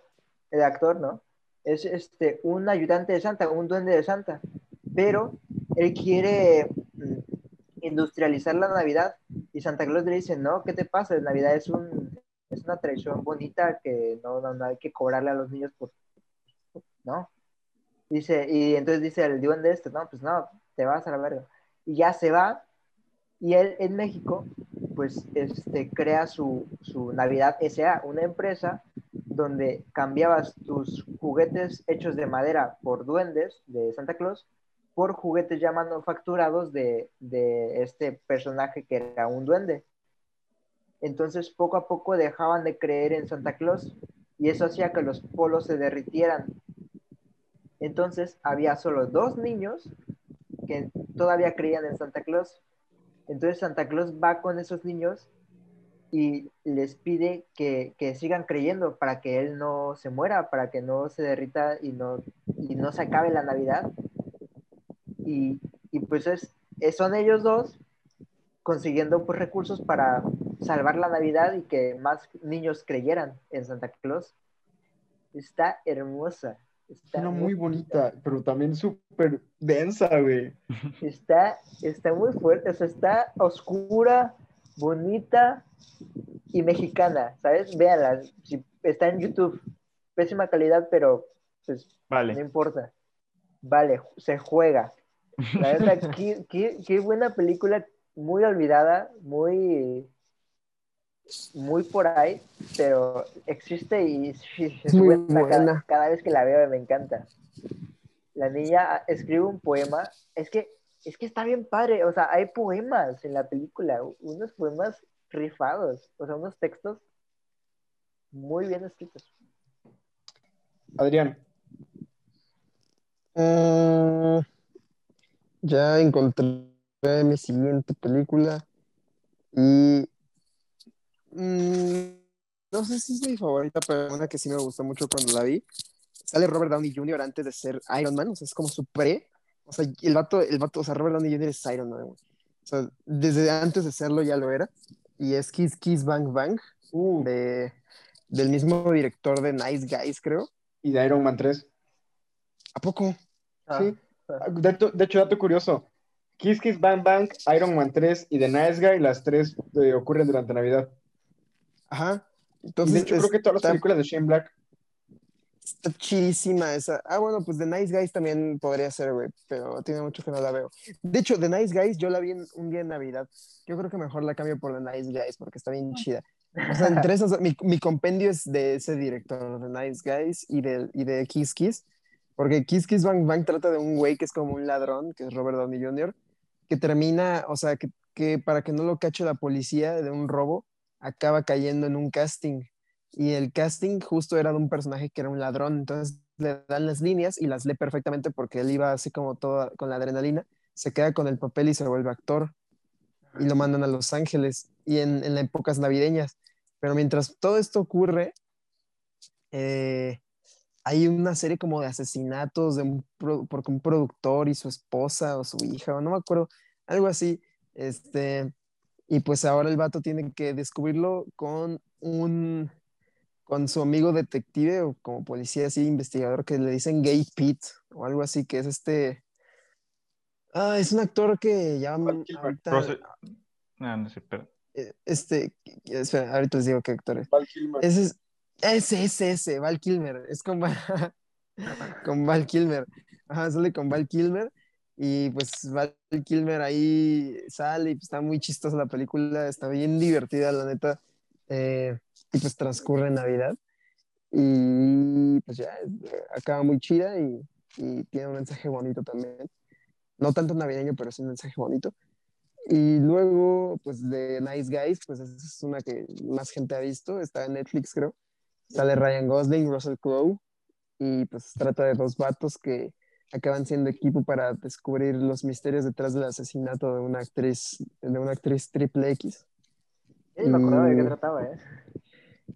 el actor, ¿no? Es este, un ayudante de Santa, un duende de Santa, pero él quiere mm, industrializar la Navidad y Santa Claus le dice, no, ¿qué te pasa? Navidad es, un, es una tradición bonita que no, no, no hay que cobrarle a los niños por, ¿no? Dice, y entonces dice el duende este, no, pues no, te vas a la verga. Y ya se va, y él en México, pues, este, crea su, su Navidad S.A., una empresa donde cambiabas tus juguetes hechos de madera por duendes de Santa Claus por juguetes ya manufacturados de, de este personaje que era un duende. Entonces, poco a poco dejaban de creer en Santa Claus y eso hacía que los polos se derritieran. Entonces, había solo dos niños que todavía creían en Santa Claus. Entonces, Santa Claus va con esos niños y les pide que, que sigan creyendo para que él no se muera, para que no se derrita y no, y no se acabe la Navidad. Y, y pues es, son ellos dos consiguiendo pues, recursos para salvar la Navidad y que más niños creyeran en Santa Claus. Está hermosa. Está Suena muy bonita, pero también súper densa, güey. Está, está muy fuerte, o sea, está oscura, bonita y mexicana, ¿sabes? Véanla, si está en YouTube, pésima calidad, pero pues no Vale. importa. Vale, se juega. La verdad, qué, qué- qué buena película, muy olvidada, muy, muy por ahí, pero existe y sí, es Muy buena cada, buena. cada vez que la veo me encanta. La niña escribe un poema, es que, es que está bien padre, o sea, hay poemas en la película, unos poemas rifados, o sea, unos textos muy bien escritos. Adrián, Mm, ya encontré mi siguiente película y mm, no sé si es mi favorita, pero una que sí me gustó mucho cuando la vi. Sale Robert Downey Jr. antes de ser Iron Man, o sea, es como su pre. O sea, el vato, el vato, o sea, Robert Downey Jr. es Iron Man, güey. O sea, desde antes de serlo ya lo era. Y es Kiss Kiss Bang Bang, uh, de, del mismo director de Nice Guys, creo. y de Iron Man 3. ¿A poco? Ah, Sí. De, hecho- de hecho, dato curioso. Kiss Kiss Bang Bang, Iron Man 3 y The Nice Guy, las tres eh, ocurren durante Navidad. Ajá. Entonces, de hecho, creo que todas las está- películas de Shane Black. Está chidísima esa. Ah, bueno, pues The Nice Guys también podría ser, güey, pero tiene mucho que no la veo. De hecho, The Nice Guys yo la vi en- un día en Navidad. Yo creo que mejor la cambio por The Nice Guys porque está bien chida. O sea, entre esas, mi, mi compendio es de ese director, The Nice Guys y de, y de Kiss Kiss. Porque Kiss Kiss Bang Bang trata de un güey que es como un ladrón, que es Robert Downey Jr., que termina, o sea, que, que para que no lo cache la policía de un robo, acaba cayendo en un casting. Y el casting justo era de un personaje que era un ladrón. Entonces le dan las líneas y las lee perfectamente porque él iba así como todo con la adrenalina. Se queda con el papel y se vuelve actor. Y lo mandan a Los Ángeles y en, en épocas navideñas. Pero mientras todo esto ocurre, eh, hay una serie como de asesinatos de un, pro- un productor y su esposa o su hija, o no me acuerdo, algo así. Este, y pues ahora el vato tiene que descubrirlo con un, con su amigo detective o como policía así, investigador, que le dicen Gay Pete o algo así, que es este... Ah, es un actor que ya Kilmer. ahorita, Rose- No, no sé, pero. eh, este, espera, ahorita les digo qué actor es. Val Kilmer. Ese es, ese, ese, ese, Val Kilmer, es con Val, con Val Kilmer. Ajá, sale con Val Kilmer y pues Val Kilmer ahí sale y pues, está muy chistosa la película, está bien divertida, la neta. eh, y pues transcurre Navidad y pues ya acaba muy chida y, y tiene un mensaje bonito también. No tanto navideño, pero sí un mensaje bonito. Y luego, pues de Nice Guys, pues esa es una que más gente ha visto, está en Netflix, creo. Sale Ryan Gosling, Russell Crowe y pues trata de dos vatos que acaban siendo equipo para descubrir los misterios detrás del asesinato de una actriz, de una actriz triple X. Sí, me acordaba de qué Mm. trataba, ¿eh?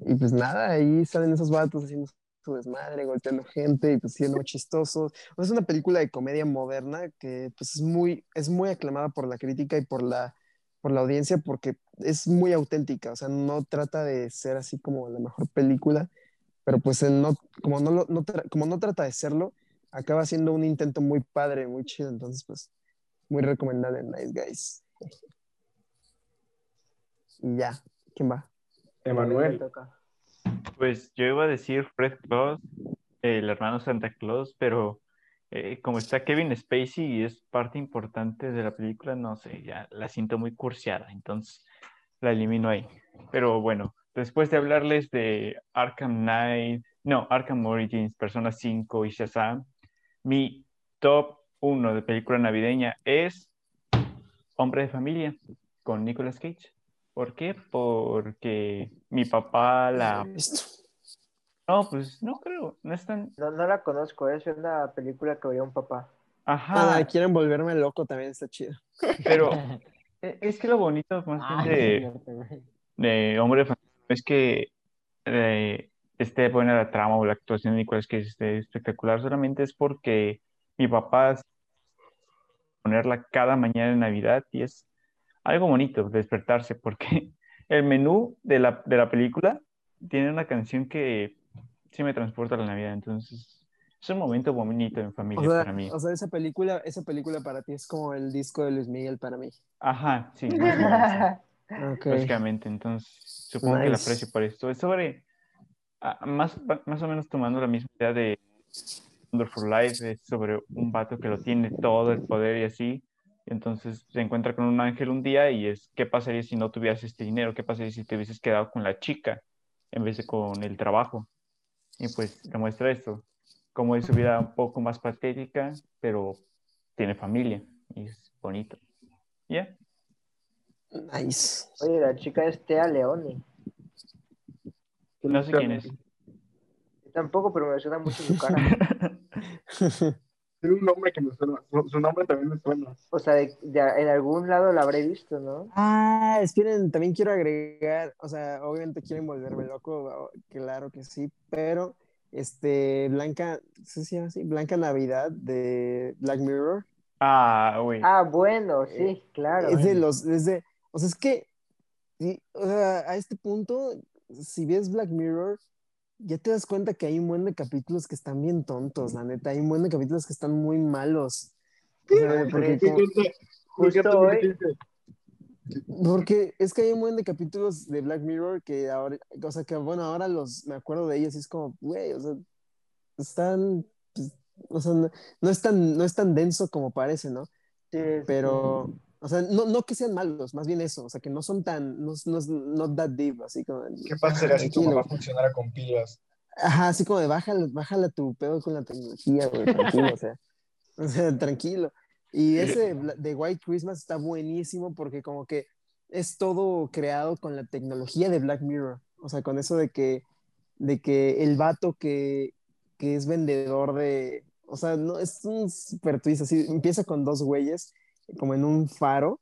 Y pues nada, ahí salen esos vatos haciendo su desmadre, golpeando gente y pues siendo chistosos. O sea, es una película de comedia moderna que pues es muy, es muy aclamada por la crítica y por la, por la audiencia porque es muy auténtica. O sea, no trata de ser así como la mejor película, pero pues en no, como, no, lo- no como no trata de serlo, acaba siendo un intento muy padre, muy chido. Entonces, pues, muy recomendable, Nice Guys. Y ya, ¿quién va? Emanuel. Pues yo iba a decir Fred Claus, el hermano Santa Claus, pero eh, como está Kevin Spacey y es parte importante de la película, no sé, ya la siento muy cursiada, entonces la elimino ahí. Pero bueno, después de hablarles de Arkham Knight, no, Arkham Origins, Persona 5 y Shazam, mi top 1 de película navideña es Hombre de Familia con Nicolas Cage. ¿Por qué? Porque mi papá la no, pues no creo, no es tan... No, no la conozco, es una película que veía un papá. Ajá, Nada, quieren volverme loco también está chido. pero e- es que lo bonito más Ah, bien de, de Hombre de Familia es que eh, esté buena la trama o la actuación de Nicolas Cage esté espectacular, solamente es porque mi papá ponerla cada mañana en Navidad y es algo bonito despertarse porque el menú de la, de la película tiene una canción que sí me transporta a la Navidad, entonces es un momento bonito en O familia sea, para mí. o sea, esa película, esa película para ti es como el disco de Luis Miguel para mí. Ajá, sí, o básicamente. Entonces, supongo que la Nice. aprecio por esto. Es sobre, ah, más, más o menos tomando la misma idea de Wonderful Life, es sobre un vato que lo tiene todo el poder y así. y Entonces se encuentra con un ángel un día y es, ¿qué pasaría si no tuvieras este dinero? ¿Qué pasaría si te hubieses quedado con la chica en vez de con el trabajo? Y pues le muestra esto, cómo es su vida un poco más patética, pero tiene familia y es bonito. ¿Ya? Nice. Oye, la chica es Tea Leoni. No sé quién es. Tampoco, pero me suena mucho su cara. Tiene un nombre que me suena. Su, su nombre también me suena. O sea, de- de- en algún lado la habré visto, ¿no? Ah, esperen, también quiero agregar, o sea, obviamente quieren volverme loco, claro que sí, pero este, Blanca, ¿sí se llama así? Blanca Navidad de Black Mirror, Ah, güey. Ah, bueno, sí, claro. es de los, es de, o sea, es que, sí, o sea, a este punto, si ves Black Mirror, ya te das cuenta que hay un buen de capítulos que están bien tontos, la neta, hay un buen de capítulos que están muy malos. O sea, porque Sí, como- Justo hoy, Porque es que hay un buen de capítulos de Black Mirror que ahora, o sea, que bueno, ahora los, me acuerdo de ellos y es como, güey, o sea, están, pues, o sea, no, no es tan, no es tan denso como parece, ¿no? sí, Pero, o sea, no, no que sean malos, más bien eso, o sea, que no son tan, no, no, not that deep, así como, ¿Qué pasaría si tu mamá funcionara con pilas? ajá, así como de bájale, bájale tu pedo con la tecnología, güey, tranquilo, o sea, o sea, tranquilo. Y ese de White Christmas está buenísimo porque como que es todo creado con la tecnología de Black Mirror. O sea, con eso de que, de que el vato que, que es vendedor de... O sea, no, es un super twist así. Empieza con dos güeyes como en un faro,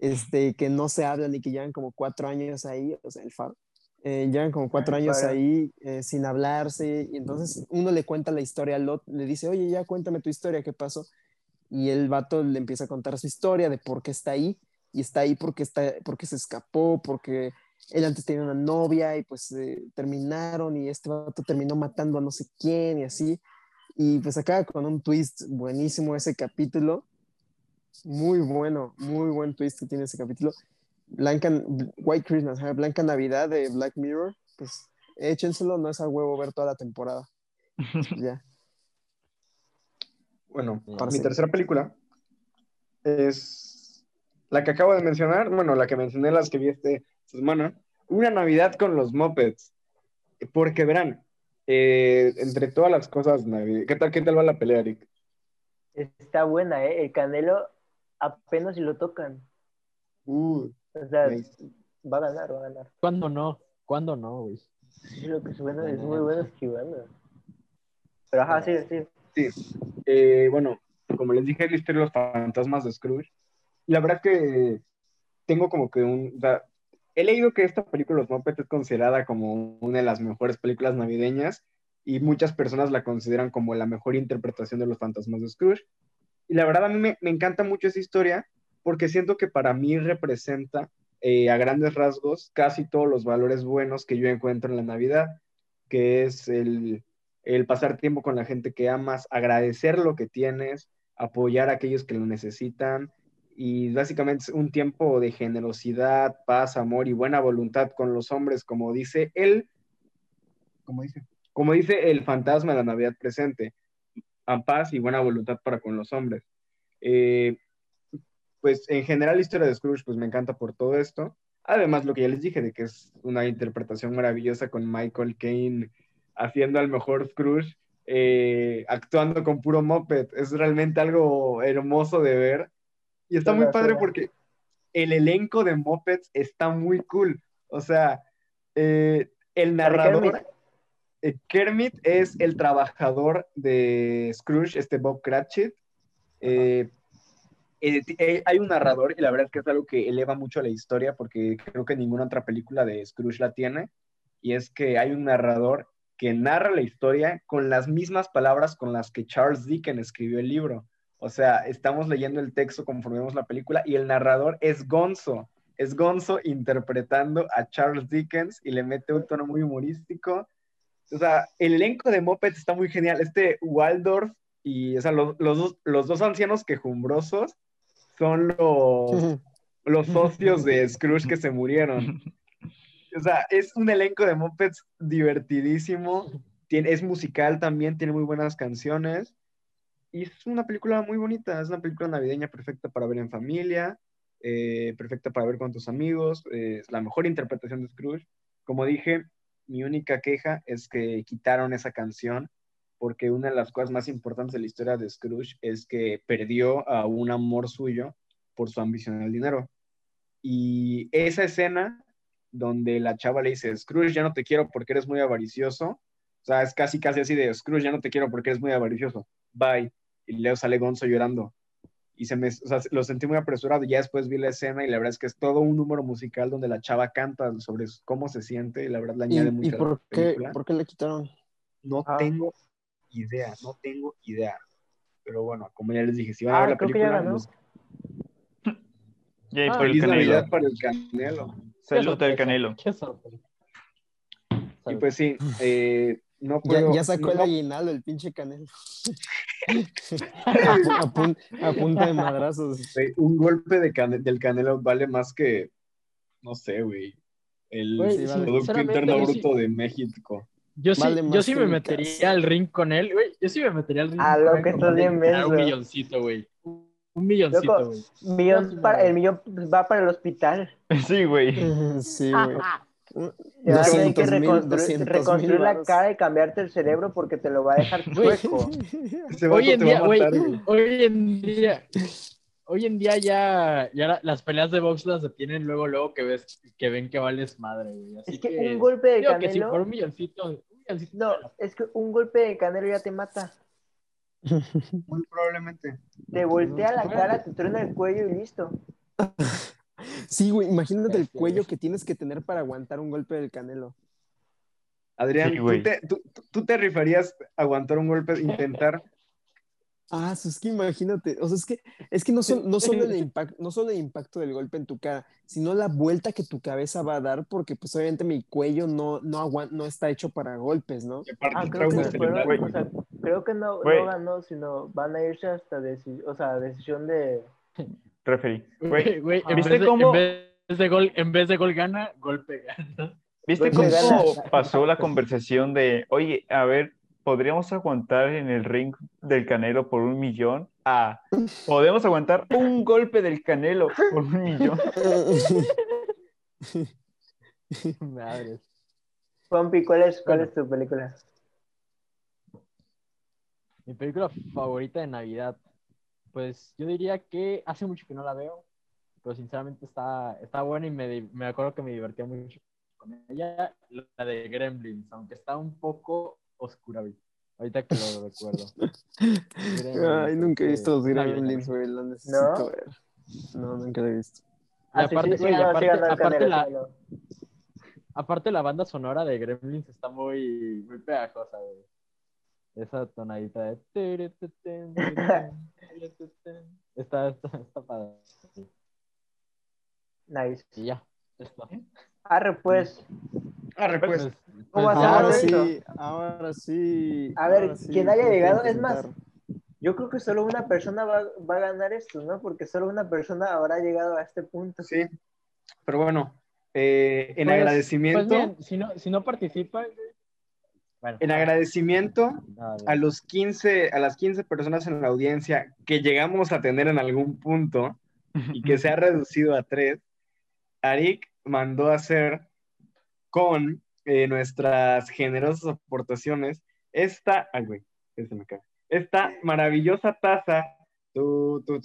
este, que no se hablan y que llevan como cuatro años ahí, o sea, el faro. Eh, llevan como cuatro El años faro. ahí eh, sin hablarse y entonces uno le cuenta la historia al otro, le dice, oye, ya cuéntame tu historia, ¿qué pasó? y el vato le empieza a contar su historia de por qué está ahí y está ahí porque está porque se escapó porque él antes tenía una novia y pues eh, terminaron y este vato terminó matando a no sé quién y así y pues acaba con un twist buenísimo ese capítulo muy bueno muy buen twist que tiene ese capítulo Blanca White Christmas Blanca Navidad de Black Mirror pues échenselo no es a huevo ver toda la temporada ya Bueno, Ahora mi sí. tercera película es la que acabo de mencionar, bueno, la que mencioné las que vi este esta semana, Una Navidad con los Muppets. Porque verán, eh, entre todas las cosas navideñas, ¿qué tal, qué tal va la pelea, Eric? está buena, ¿eh? El Canelo apenas si lo tocan. Uh, O sea, nice. va a ganar, va a ganar. ¿Cuándo no? ¿Cuándo no, güey? Sí, lo que suena es muy bueno esquivando. Pero ajá, sí, sí. Eh, bueno, como les dije, es la historia de los fantasmas de Scrooge. Y la verdad que tengo como que un... o sea, he leído que esta película, Los Muppets, es considerada como una de las mejores películas navideñas y muchas personas la consideran como la mejor interpretación de los fantasmas de Scrooge. Y la verdad a mí me, me encanta mucho esa historia porque siento que para mí representa eh, a grandes rasgos casi todos los valores buenos que yo encuentro en la Navidad, que es el, el pasar tiempo con la gente que amas, agradecer lo que tienes, apoyar a aquellos que lo necesitan y básicamente es un tiempo de generosidad, paz, amor y buena voluntad con los hombres, como dice él, como dice, como dice el fantasma de la Navidad presente, a paz y buena voluntad para con los hombres. Eh, pues en general la historia de Scrooge pues me encanta por todo esto. Además lo que ya les dije de que es una interpretación maravillosa con Michael Caine haciendo al mejor Scrooge, eh, actuando con puro moped. Es realmente algo hermoso de ver. Y está muy padre porque el elenco de mopeds está muy cool. O sea, eh, el narrador... Kermit. eh, Kermit es el trabajador de Scrooge, este Bob Cratchit. Eh, eh, eh, hay un narrador y la verdad es que es algo que eleva mucho la historia porque creo que ninguna otra película de Scrooge la tiene. Y es que hay un narrador que narra la historia con las mismas palabras con las que Charles Dickens escribió el libro. O sea, estamos leyendo el texto conforme vemos la película y el narrador es Gonzo. Es Gonzo interpretando a Charles Dickens y le mete un tono muy humorístico. O sea, el elenco de Muppets está muy genial. Este Waldorf y, o sea, los, los dos, los dos ancianos quejumbrosos son los, los socios de Scrooge que se murieron. O sea, es un elenco de Muppets divertidísimo. Tiene, es musical también, tiene muy buenas canciones. Y es una película muy bonita. Es una película navideña perfecta para ver en familia, eh, perfecta para ver con tus amigos. eh, es la mejor interpretación de Scrooge. Como dije, mi única queja es que quitaron esa canción porque una de las cosas más importantes de la historia de Scrooge es que perdió a un amor suyo por su ambición al dinero. Y esa escena donde la chava le dice, Scrooge, ya no te quiero porque eres muy avaricioso. O sea, es casi, casi así de, Scrooge, ya no te quiero porque eres muy avaricioso. Bye. Y luego sale Gonzo llorando. Y se me, o sea, lo sentí muy apresurado. Ya después vi la escena y la verdad es que es todo un número musical donde la chava canta sobre cómo se siente y la verdad le ¿Y, añade y mucho a la por, qué, película. por qué le quitaron? No Ah. tengo idea, no tengo idea. Pero bueno, como ya les dije, si van a Ah, ver la película, Yay, Ah, por el feliz canelo. Navidad para el Canelo. Salud al canelo. Qué sorpresa. Y pues sí, eh, no Ya, puedo. ya sacó no- el aguinaldo, el pinche canelo. a, pu- a pun- a punta de madrazos. un golpe de del Canelo vale más que, no sé, güey, el Güey, sí, vale. Producto Interno sí- Bruto de México. Yo sí, Vale yo sí me metería casa. al ring con él, güey. Yo sí me metería al ring con lo él que estás bien Un milloncito, güey. Un milloncito, güey. El millón va para el hospital. Sí, güey. Sí, güey. Te vas a tener que 200 reconstruir, 200 la cara y cambiarte el cerebro porque te lo va a dejar chueco. Hoy en día, güey. hoy en día, hoy en día ya, ya la- las peleas de box las detienen luego, luego que ves, que ven que vales madre, güey. Así Es que un golpe de digo que si por canelo. un milloncito, un milloncito No, es que un golpe de canelo ya te mata. Muy probablemente. Te voltea la cara, te truena el cuello y listo. Sí, güey, imagínate el cuello que tienes que tener para aguantar un golpe del canelo. Adrián, Sí, ¿tú, güey. te, tú, tú te rifarías a aguantar un golpe, intentar? Ah, es que imagínate, o sea, es que, es que no, son, no, solo el impacto, no solo el impacto del golpe en tu cara, sino la vuelta que tu cabeza va a dar, porque pues obviamente mi cuello no, no, aguan- no está hecho para golpes, ¿no? Ah, creo que, trauma se fueron- cerebral. güey. o sea, creo que no, no ganó, sino van a irse hasta deci- o sea, decisión de. Referí. Güey, Güey, güey, en, ¿viste vez de, cómo- en vez de gol, en vez de gol gana, golpe gana. ¿Viste Golpe cómo gana. pasó la conversación de, oye, a ver, ¿podríamos aguantar en el ring del Canelo por un millón? Ah, ¿podemos aguantar un golpe del Canelo por un millón? Madre. Pompi, ¿cuál es, cuál Bueno. es tu película? Mi película favorita de Navidad. Pues yo diría que hace mucho que no la veo, pero sinceramente está, está buena y me, me acuerdo que me divertía mucho con ella. La de Gremlins, aunque está un poco oscura. güey. Ahorita que lo recuerdo. Ay, nunca he visto los Gremlins, güey. Lo necesito ¿No? ver. No, nunca lo he visto. Y Ah, sí, aparte, sí, güey, sí, ganó, sí aparte, la, aparte la banda sonora de Gremlins está muy, muy pegajosa, güey. Esa tonadita de... Está, está, está padre. Nice. Y ya. Esto. Arre, pues. Arre, pues. Pues, ¿Cómo pues a Ahora sí, ahora sí. A ver, sí, quien haya llegado, es más. Yo creo que solo una persona va, va a ganar esto, ¿no? Porque solo una persona habrá llegado a este punto. Sí. Pero bueno, eh, en Pues- agradecimiento, Pues bien, si no, si no participa... Bueno, en agradecimiento a los 15, a las 15 personas en la audiencia que llegamos a tener en algún punto y que se ha reducido a tres, Arik mandó a hacer con eh, nuestras generosas aportaciones esta, ay güey, ese me cae, esta maravillosa taza, tu, tu,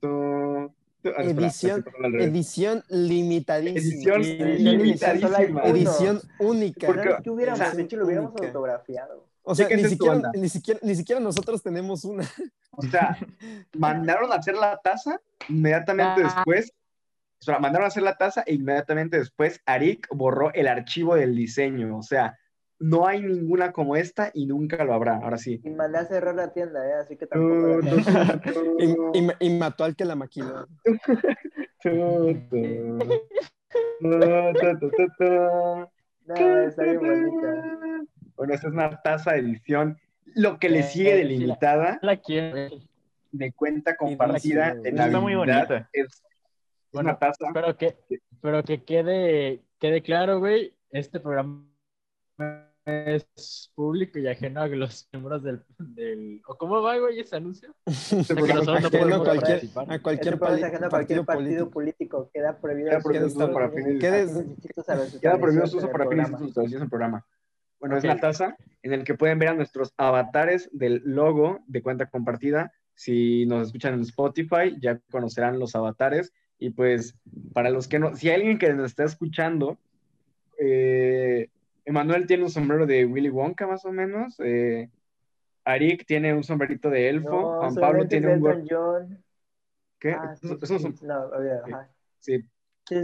tu- ah, Edición-. Edición limitadísima. Edición Edición limitadísima. limitadísima. Edición única. Porque- ¿Sabes qué hubiéramos o sea, hecho? Lo hubiéramos única. autografiado. O sea, ni siquiera, ni, siquiera, ni siquiera nosotros tenemos una. O sea, mandaron a hacer la taza, inmediatamente Ah. después, o sea, mandaron a hacer la taza e inmediatamente después Arik borró el archivo del diseño. O sea, no hay ninguna como esta y nunca lo habrá. Ahora sí. Y mandé a cerrar la tienda, ¿eh? Así que tampoco. la- Y, y- y mató al que la maquiló. No, está bien bonita. Bueno, esta es una taza edición. Lo que le Eh, sigue de sí, la- limitada, la quiero, güey. de cuenta compartida de güey. Está muy Navidad, bonita. Es Bueno, una taza. Pero que, pero que quede, quede claro, güey, este programa es público y ajeno a los miembros del, del ¿o cómo va, güey, ese anuncio? O sea, que nosotros no podemos cualquier- participar. a cualquier, es pali- a cualquier partido partido político. político. Queda prohibido. Queda prohibido su uso para fines- ¿Qué des- Incisos a los Queda prohibido su establecidos uso en para el fines programa. establecidos en el programa. Bueno, es Ok. una taza en el que pueden ver a nuestros avatares del logo de cuenta compartida. Si nos escuchan en Spotify, ya conocerán los avatares. Y pues, para los que no, si hay alguien que nos está escuchando, eh, Emanuel tiene un sombrero de Willy Wonka, más o menos. Eh, Arik tiene un sombrerito de elfo. No, Juan Pablo tiene un John. ¿Qué? Ah, sí, son-. No,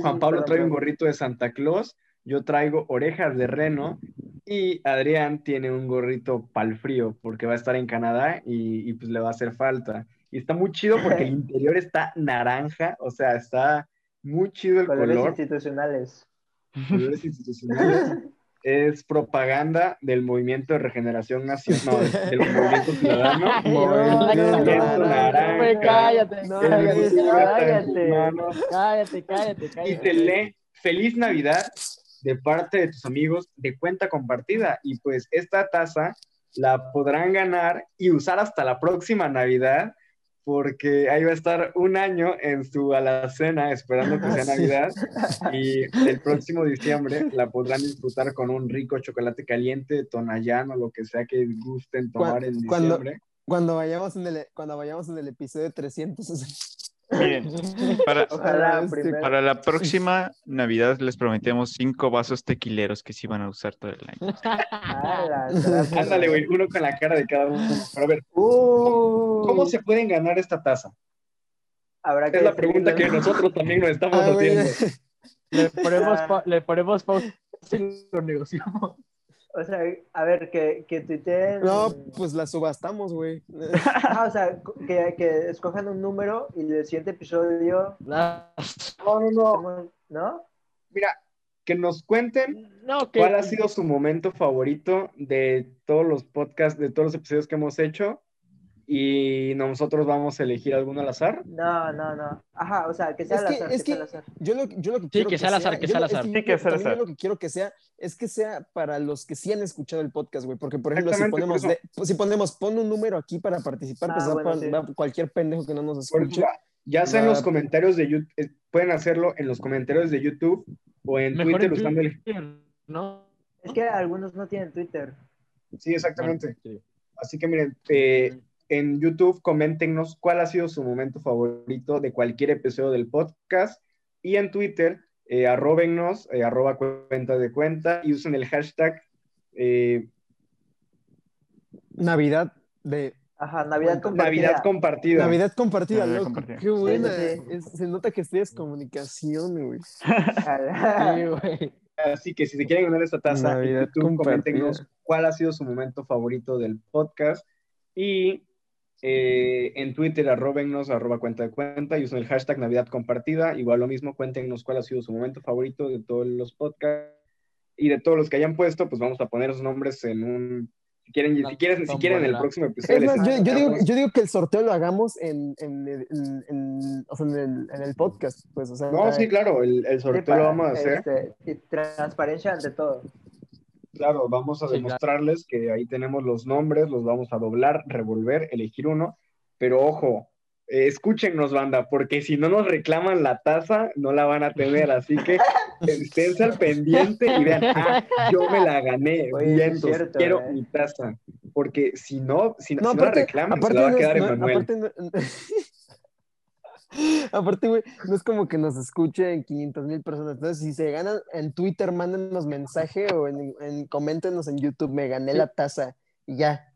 Juan Pablo trae un gorrito de Santa Claus, yo traigo orejas de reno y Adrián tiene un gorrito pal frío porque va a estar en Canadá y, y, pues le va a hacer falta. Y está muy chido porque el interior está naranja, o sea, está muy chido el Colores color, institucionales. colores institucionales. Es propaganda del movimiento de regeneración nacional, no, del movimiento ciudadano. Movimiento naranja. Güey, cállate, No, cállate, cállate. cállate, cállate, y te lee Feliz Navidad de parte de tus amigos de cuenta compartida. Y pues esta taza la podrán ganar y usar hasta la próxima Navidad, porque ahí va a estar un año en su alacena esperando que sea Sí. Navidad. Y el próximo diciembre la podrán disfrutar con un rico chocolate caliente, tonallán o lo que sea que gusten tomar en Cuando- diciembre. Cuando vayamos en el, cuando vayamos en el episodio 300. Miren, para, Ojalá Este, para la próxima Navidad les prometemos cinco vasos tequileros que sí van a usar todo el año. Ándale, güey, uno con la cara de cada uno. Pero a ver, Uh, ¿cómo se pueden ganar esta taza? Habrá que Es la pregunta que nosotros también nos estamos Ah, haciendo. Le ponemos, pa- le ponemos pausa y lo negociamos. O sea, a ver, que, que tuiteen. No, pues la subastamos, güey. Ah, o sea, que, que escojan un número y el siguiente episodio. No, no, no. ¿No? Mira, que nos cuenten No, que cuál ha sido su momento favorito de todos los podcasts, de todos los episodios que hemos hecho. Y nosotros vamos a elegir alguno al azar. No, no, no. Ajá, o sea, que sea Es al que- azar. es que sea que- al azar. Yo lo, yo lo que Sí, quiero que sea al azar, que sea al azar. Sí, que sea al también yo azar. lo que quiero que sea es que sea para los que sí han escuchado el podcast, güey. Porque, por ejemplo, si ponemos, de- si ponemos pon un número aquí para participar, Ah, pues va bueno, sí. va cualquier pendejo que no nos escuche. ejemplo, ya sea en los Va- comentarios de YouTube, pueden hacerlo en los comentarios de YouTube o en mejor Twitter en usando el... Twitter, ¿no? Es que algunos no tienen Twitter. Sí, exactamente. Sí. Así que miren, eh, en YouTube coméntenos cuál ha sido su momento favorito de cualquier episodio del podcast y en Twitter eh, eh, arroba cuenta de cuenta y usen el hashtag eh, Navidad de Ajá, Navidad compartida. Navidad compartida. Navidad compartida, Navidad loco. compartida. Qué buena. sí. Es- se nota que estudias comunicación, güey. Sí, güey. Así que si se quieren ganar esta taza, en YouTube, coméntenos cuál ha sido su momento favorito del podcast. Y eh, en Twitter, arrobennos, arroba cuenta de cuenta, y usen el hashtag Navidad compartida. Igual lo mismo, cuéntenos cuál ha sido su momento favorito de todos los podcasts. Y de todos los que hayan puesto, pues vamos a poner sus nombres en un. Si quieren, si quieren, si quieren en el próximo episodio. Es más, yo, yo digo, yo digo que el sorteo lo hagamos en, en, en- en- o sea, en el, en el podcast, pues, o sea, No, sí, claro, el, el sorteo para, lo vamos a hacer. este, transparencia ante todo. Claro, vamos a Sí, demostrarles que ahí tenemos los nombres, los vamos a doblar, revolver, elegir uno, pero ojo, eh, escúchenos, banda, porque si no nos reclaman la taza, no la van a tener, así que esténse al pendiente y vean, ah, yo me la gané, Oye, vientos, cierto, quiero eh. mi taza, porque si no, si, No, si no la reclaman, se la va a quedar no- Emanuel. no- Aparte, güey, no es como que nos escuchen 500 mil personas. Entonces, si se ganan en Twitter, mándenos mensaje o en, en coméntenos en YouTube, me gané la taza y ya.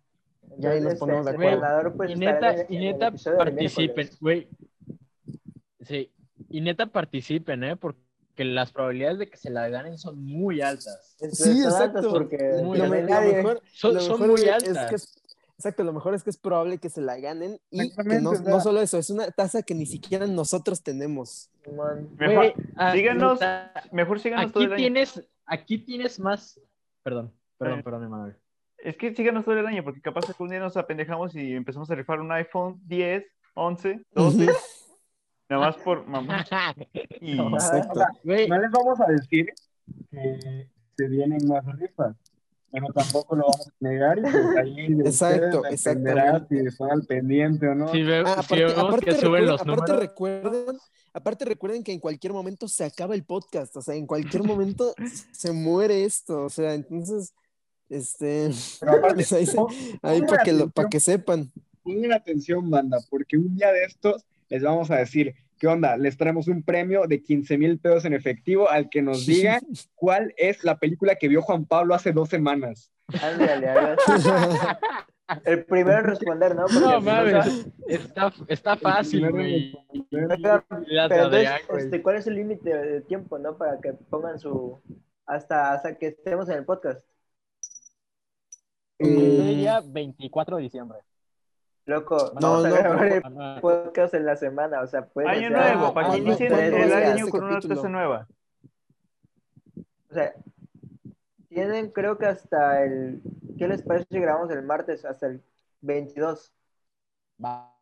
Ya ahí nos ponemos de este, acuerdo. Pues, y neta, el- y participen, güey. Sí, y neta participen, ¿eh? Porque las probabilidades de que se la ganen son muy altas. Entonces, Sí, altas exacto. Porque Muy Lo, mejor, Son, lo son mejor, muy altas. es que es- exacto, lo mejor es que es probable que se la ganen y que no, o sea. no solo eso, es una taza que ni siquiera nosotros tenemos. Mejor, ah, síganos, mejor síganos todo Aquí el año. tienes, aquí tienes más. Perdón, perdón, Eh. perdón, Emanuel. Es que síganos todo el año, porque capaz que un día nos apendejamos y empezamos a rifar un iPhone 10, 11, 12, nada más por mamá. Y No, Exacto. Güey, No les vamos a decir que se vienen más rifas, pero tampoco lo vamos a negar y pues ahí Exacto, exactamente. si están al pendiente o no. si, ve- Ah, aparte, vemos aparte que suben recuerden, los aparte números. recuerden, aparte recuerden que en cualquier momento se acaba el podcast, o sea, en cualquier momento se muere esto, o sea, entonces, este, Pero aparte, ahí, se- para que, lo- para que sepan. pongan atención, banda, porque un día de estos les vamos a decir, ¿qué onda? Les traemos un premio de 15 mil pesos en efectivo al que nos diga cuál es la película que vio Juan Pablo hace dos semanas. Ándale, así. El primero en responder, ¿no? Porque No mames, está, está fácil, güey. Pero entonces, este, ¿cuál es el límite de tiempo, no? Para que pongan su... Hasta, hasta que estemos en el podcast. Yo Mm, diría 24 de diciembre. Loco, No, vamos a no, grabar el Ah, podcast en la semana, o sea, puede año ser- nuevo, para que inicien no, el ¿cuándo va a ser año con una taza nueva. O sea, tienen creo que hasta el... ¿Qué les parece si grabamos el martes? Hasta el 22. va.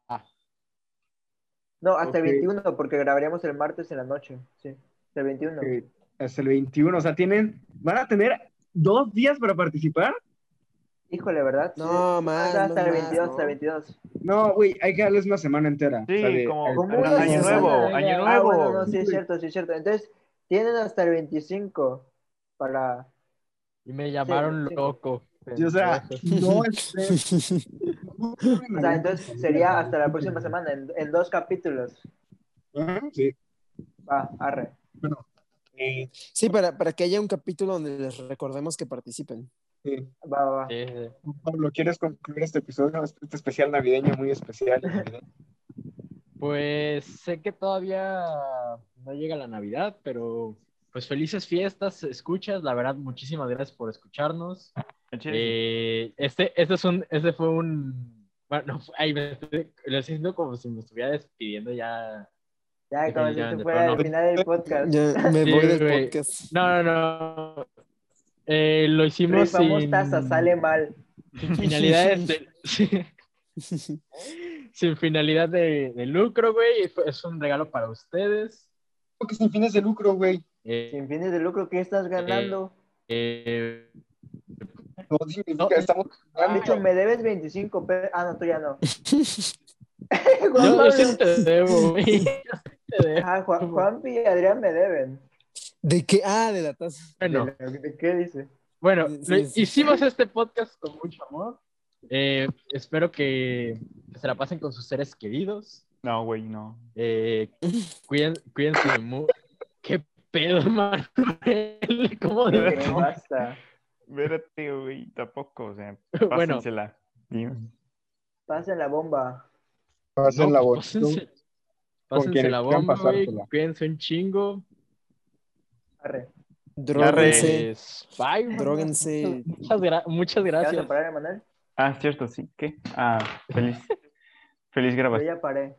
No, hasta el 21, porque grabaríamos el martes en la noche. Sí, hasta el 21. Que es el 21, o sea, tienen, van a tener dos días para participar. Híjole, ¿verdad? Sí. No, más, Hasta más, el más, 22, ¿no? hasta el 22. No, güey, hay que darles una semana entera. Sí, O sea, de- como, el- ¿Cómo como una año nuevo, año Ah, nuevo. bueno, no, sí es cierto, sí es cierto. Entonces, tienen hasta el 25 para... Y me llamaron sí. loco. Sí, o sea, no estén- O sea, entonces sería hasta la próxima semana, en, en dos capítulos. Ajá, Sí. Va, arre. Eh, Sí, para, para que haya un capítulo donde les recordemos que participen. Sí. Va, va, va. Sí, sí. Pablo, ¿quieres concluir este episodio? Este especial navideño, muy especial. navideño? Pues sé que todavía no llega la Navidad, pero pues felices fiestas, escuchas, la verdad, muchísimas gracias por escucharnos. Eh, este, este es un, este fue un, bueno, no, ay, me estoy, lo siento como si me estuviera despidiendo ya. Ya, como si fuera el no. final del podcast. Ya me Sí, voy del podcast. No, no, no. Eh, lo hicimos Rifamos sin, taza, sale mal. sin finalidades de, sin finalidad de, de lucro, güey. Es un regalo para ustedes. Porque sin fines de lucro, güey. Eh, Sin fines de lucro, ¿qué estás ganando? eh, No significa No. estamos Han dicho, me debes 25 pesos. Ah, no, tú ya no. yo, Juan, yo sí te debo, güey. Yo sí te debo. Ajá, Juan, Juanpi y Adrián me deben. ¿De qué? Ah, de la taza. Bueno, ¿De, de qué dice? bueno, Sí, lo- sí. hicimos este podcast con mucho amor. Eh, espero que, se la pasen con sus seres queridos. No, güey, no. Eh, cuiden, cuídense mucho. ¿Qué pedo, Manuel? ¿Cómo de Basta. Espérate, güey, tampoco, o sea, Bueno, pásensela. Dime. Pasen la bomba. Pasen la No, pues, pásense, pásense la bomba, güey. Cuídense un chingo. Arre. Dróguense. Bye, man. Dróguense. Muchas, gra- muchas ¿Ya vas a gracias. parar? Ah, cierto, sí. ¿Qué? Ah, feliz. Feliz Yo grabación. ya paré.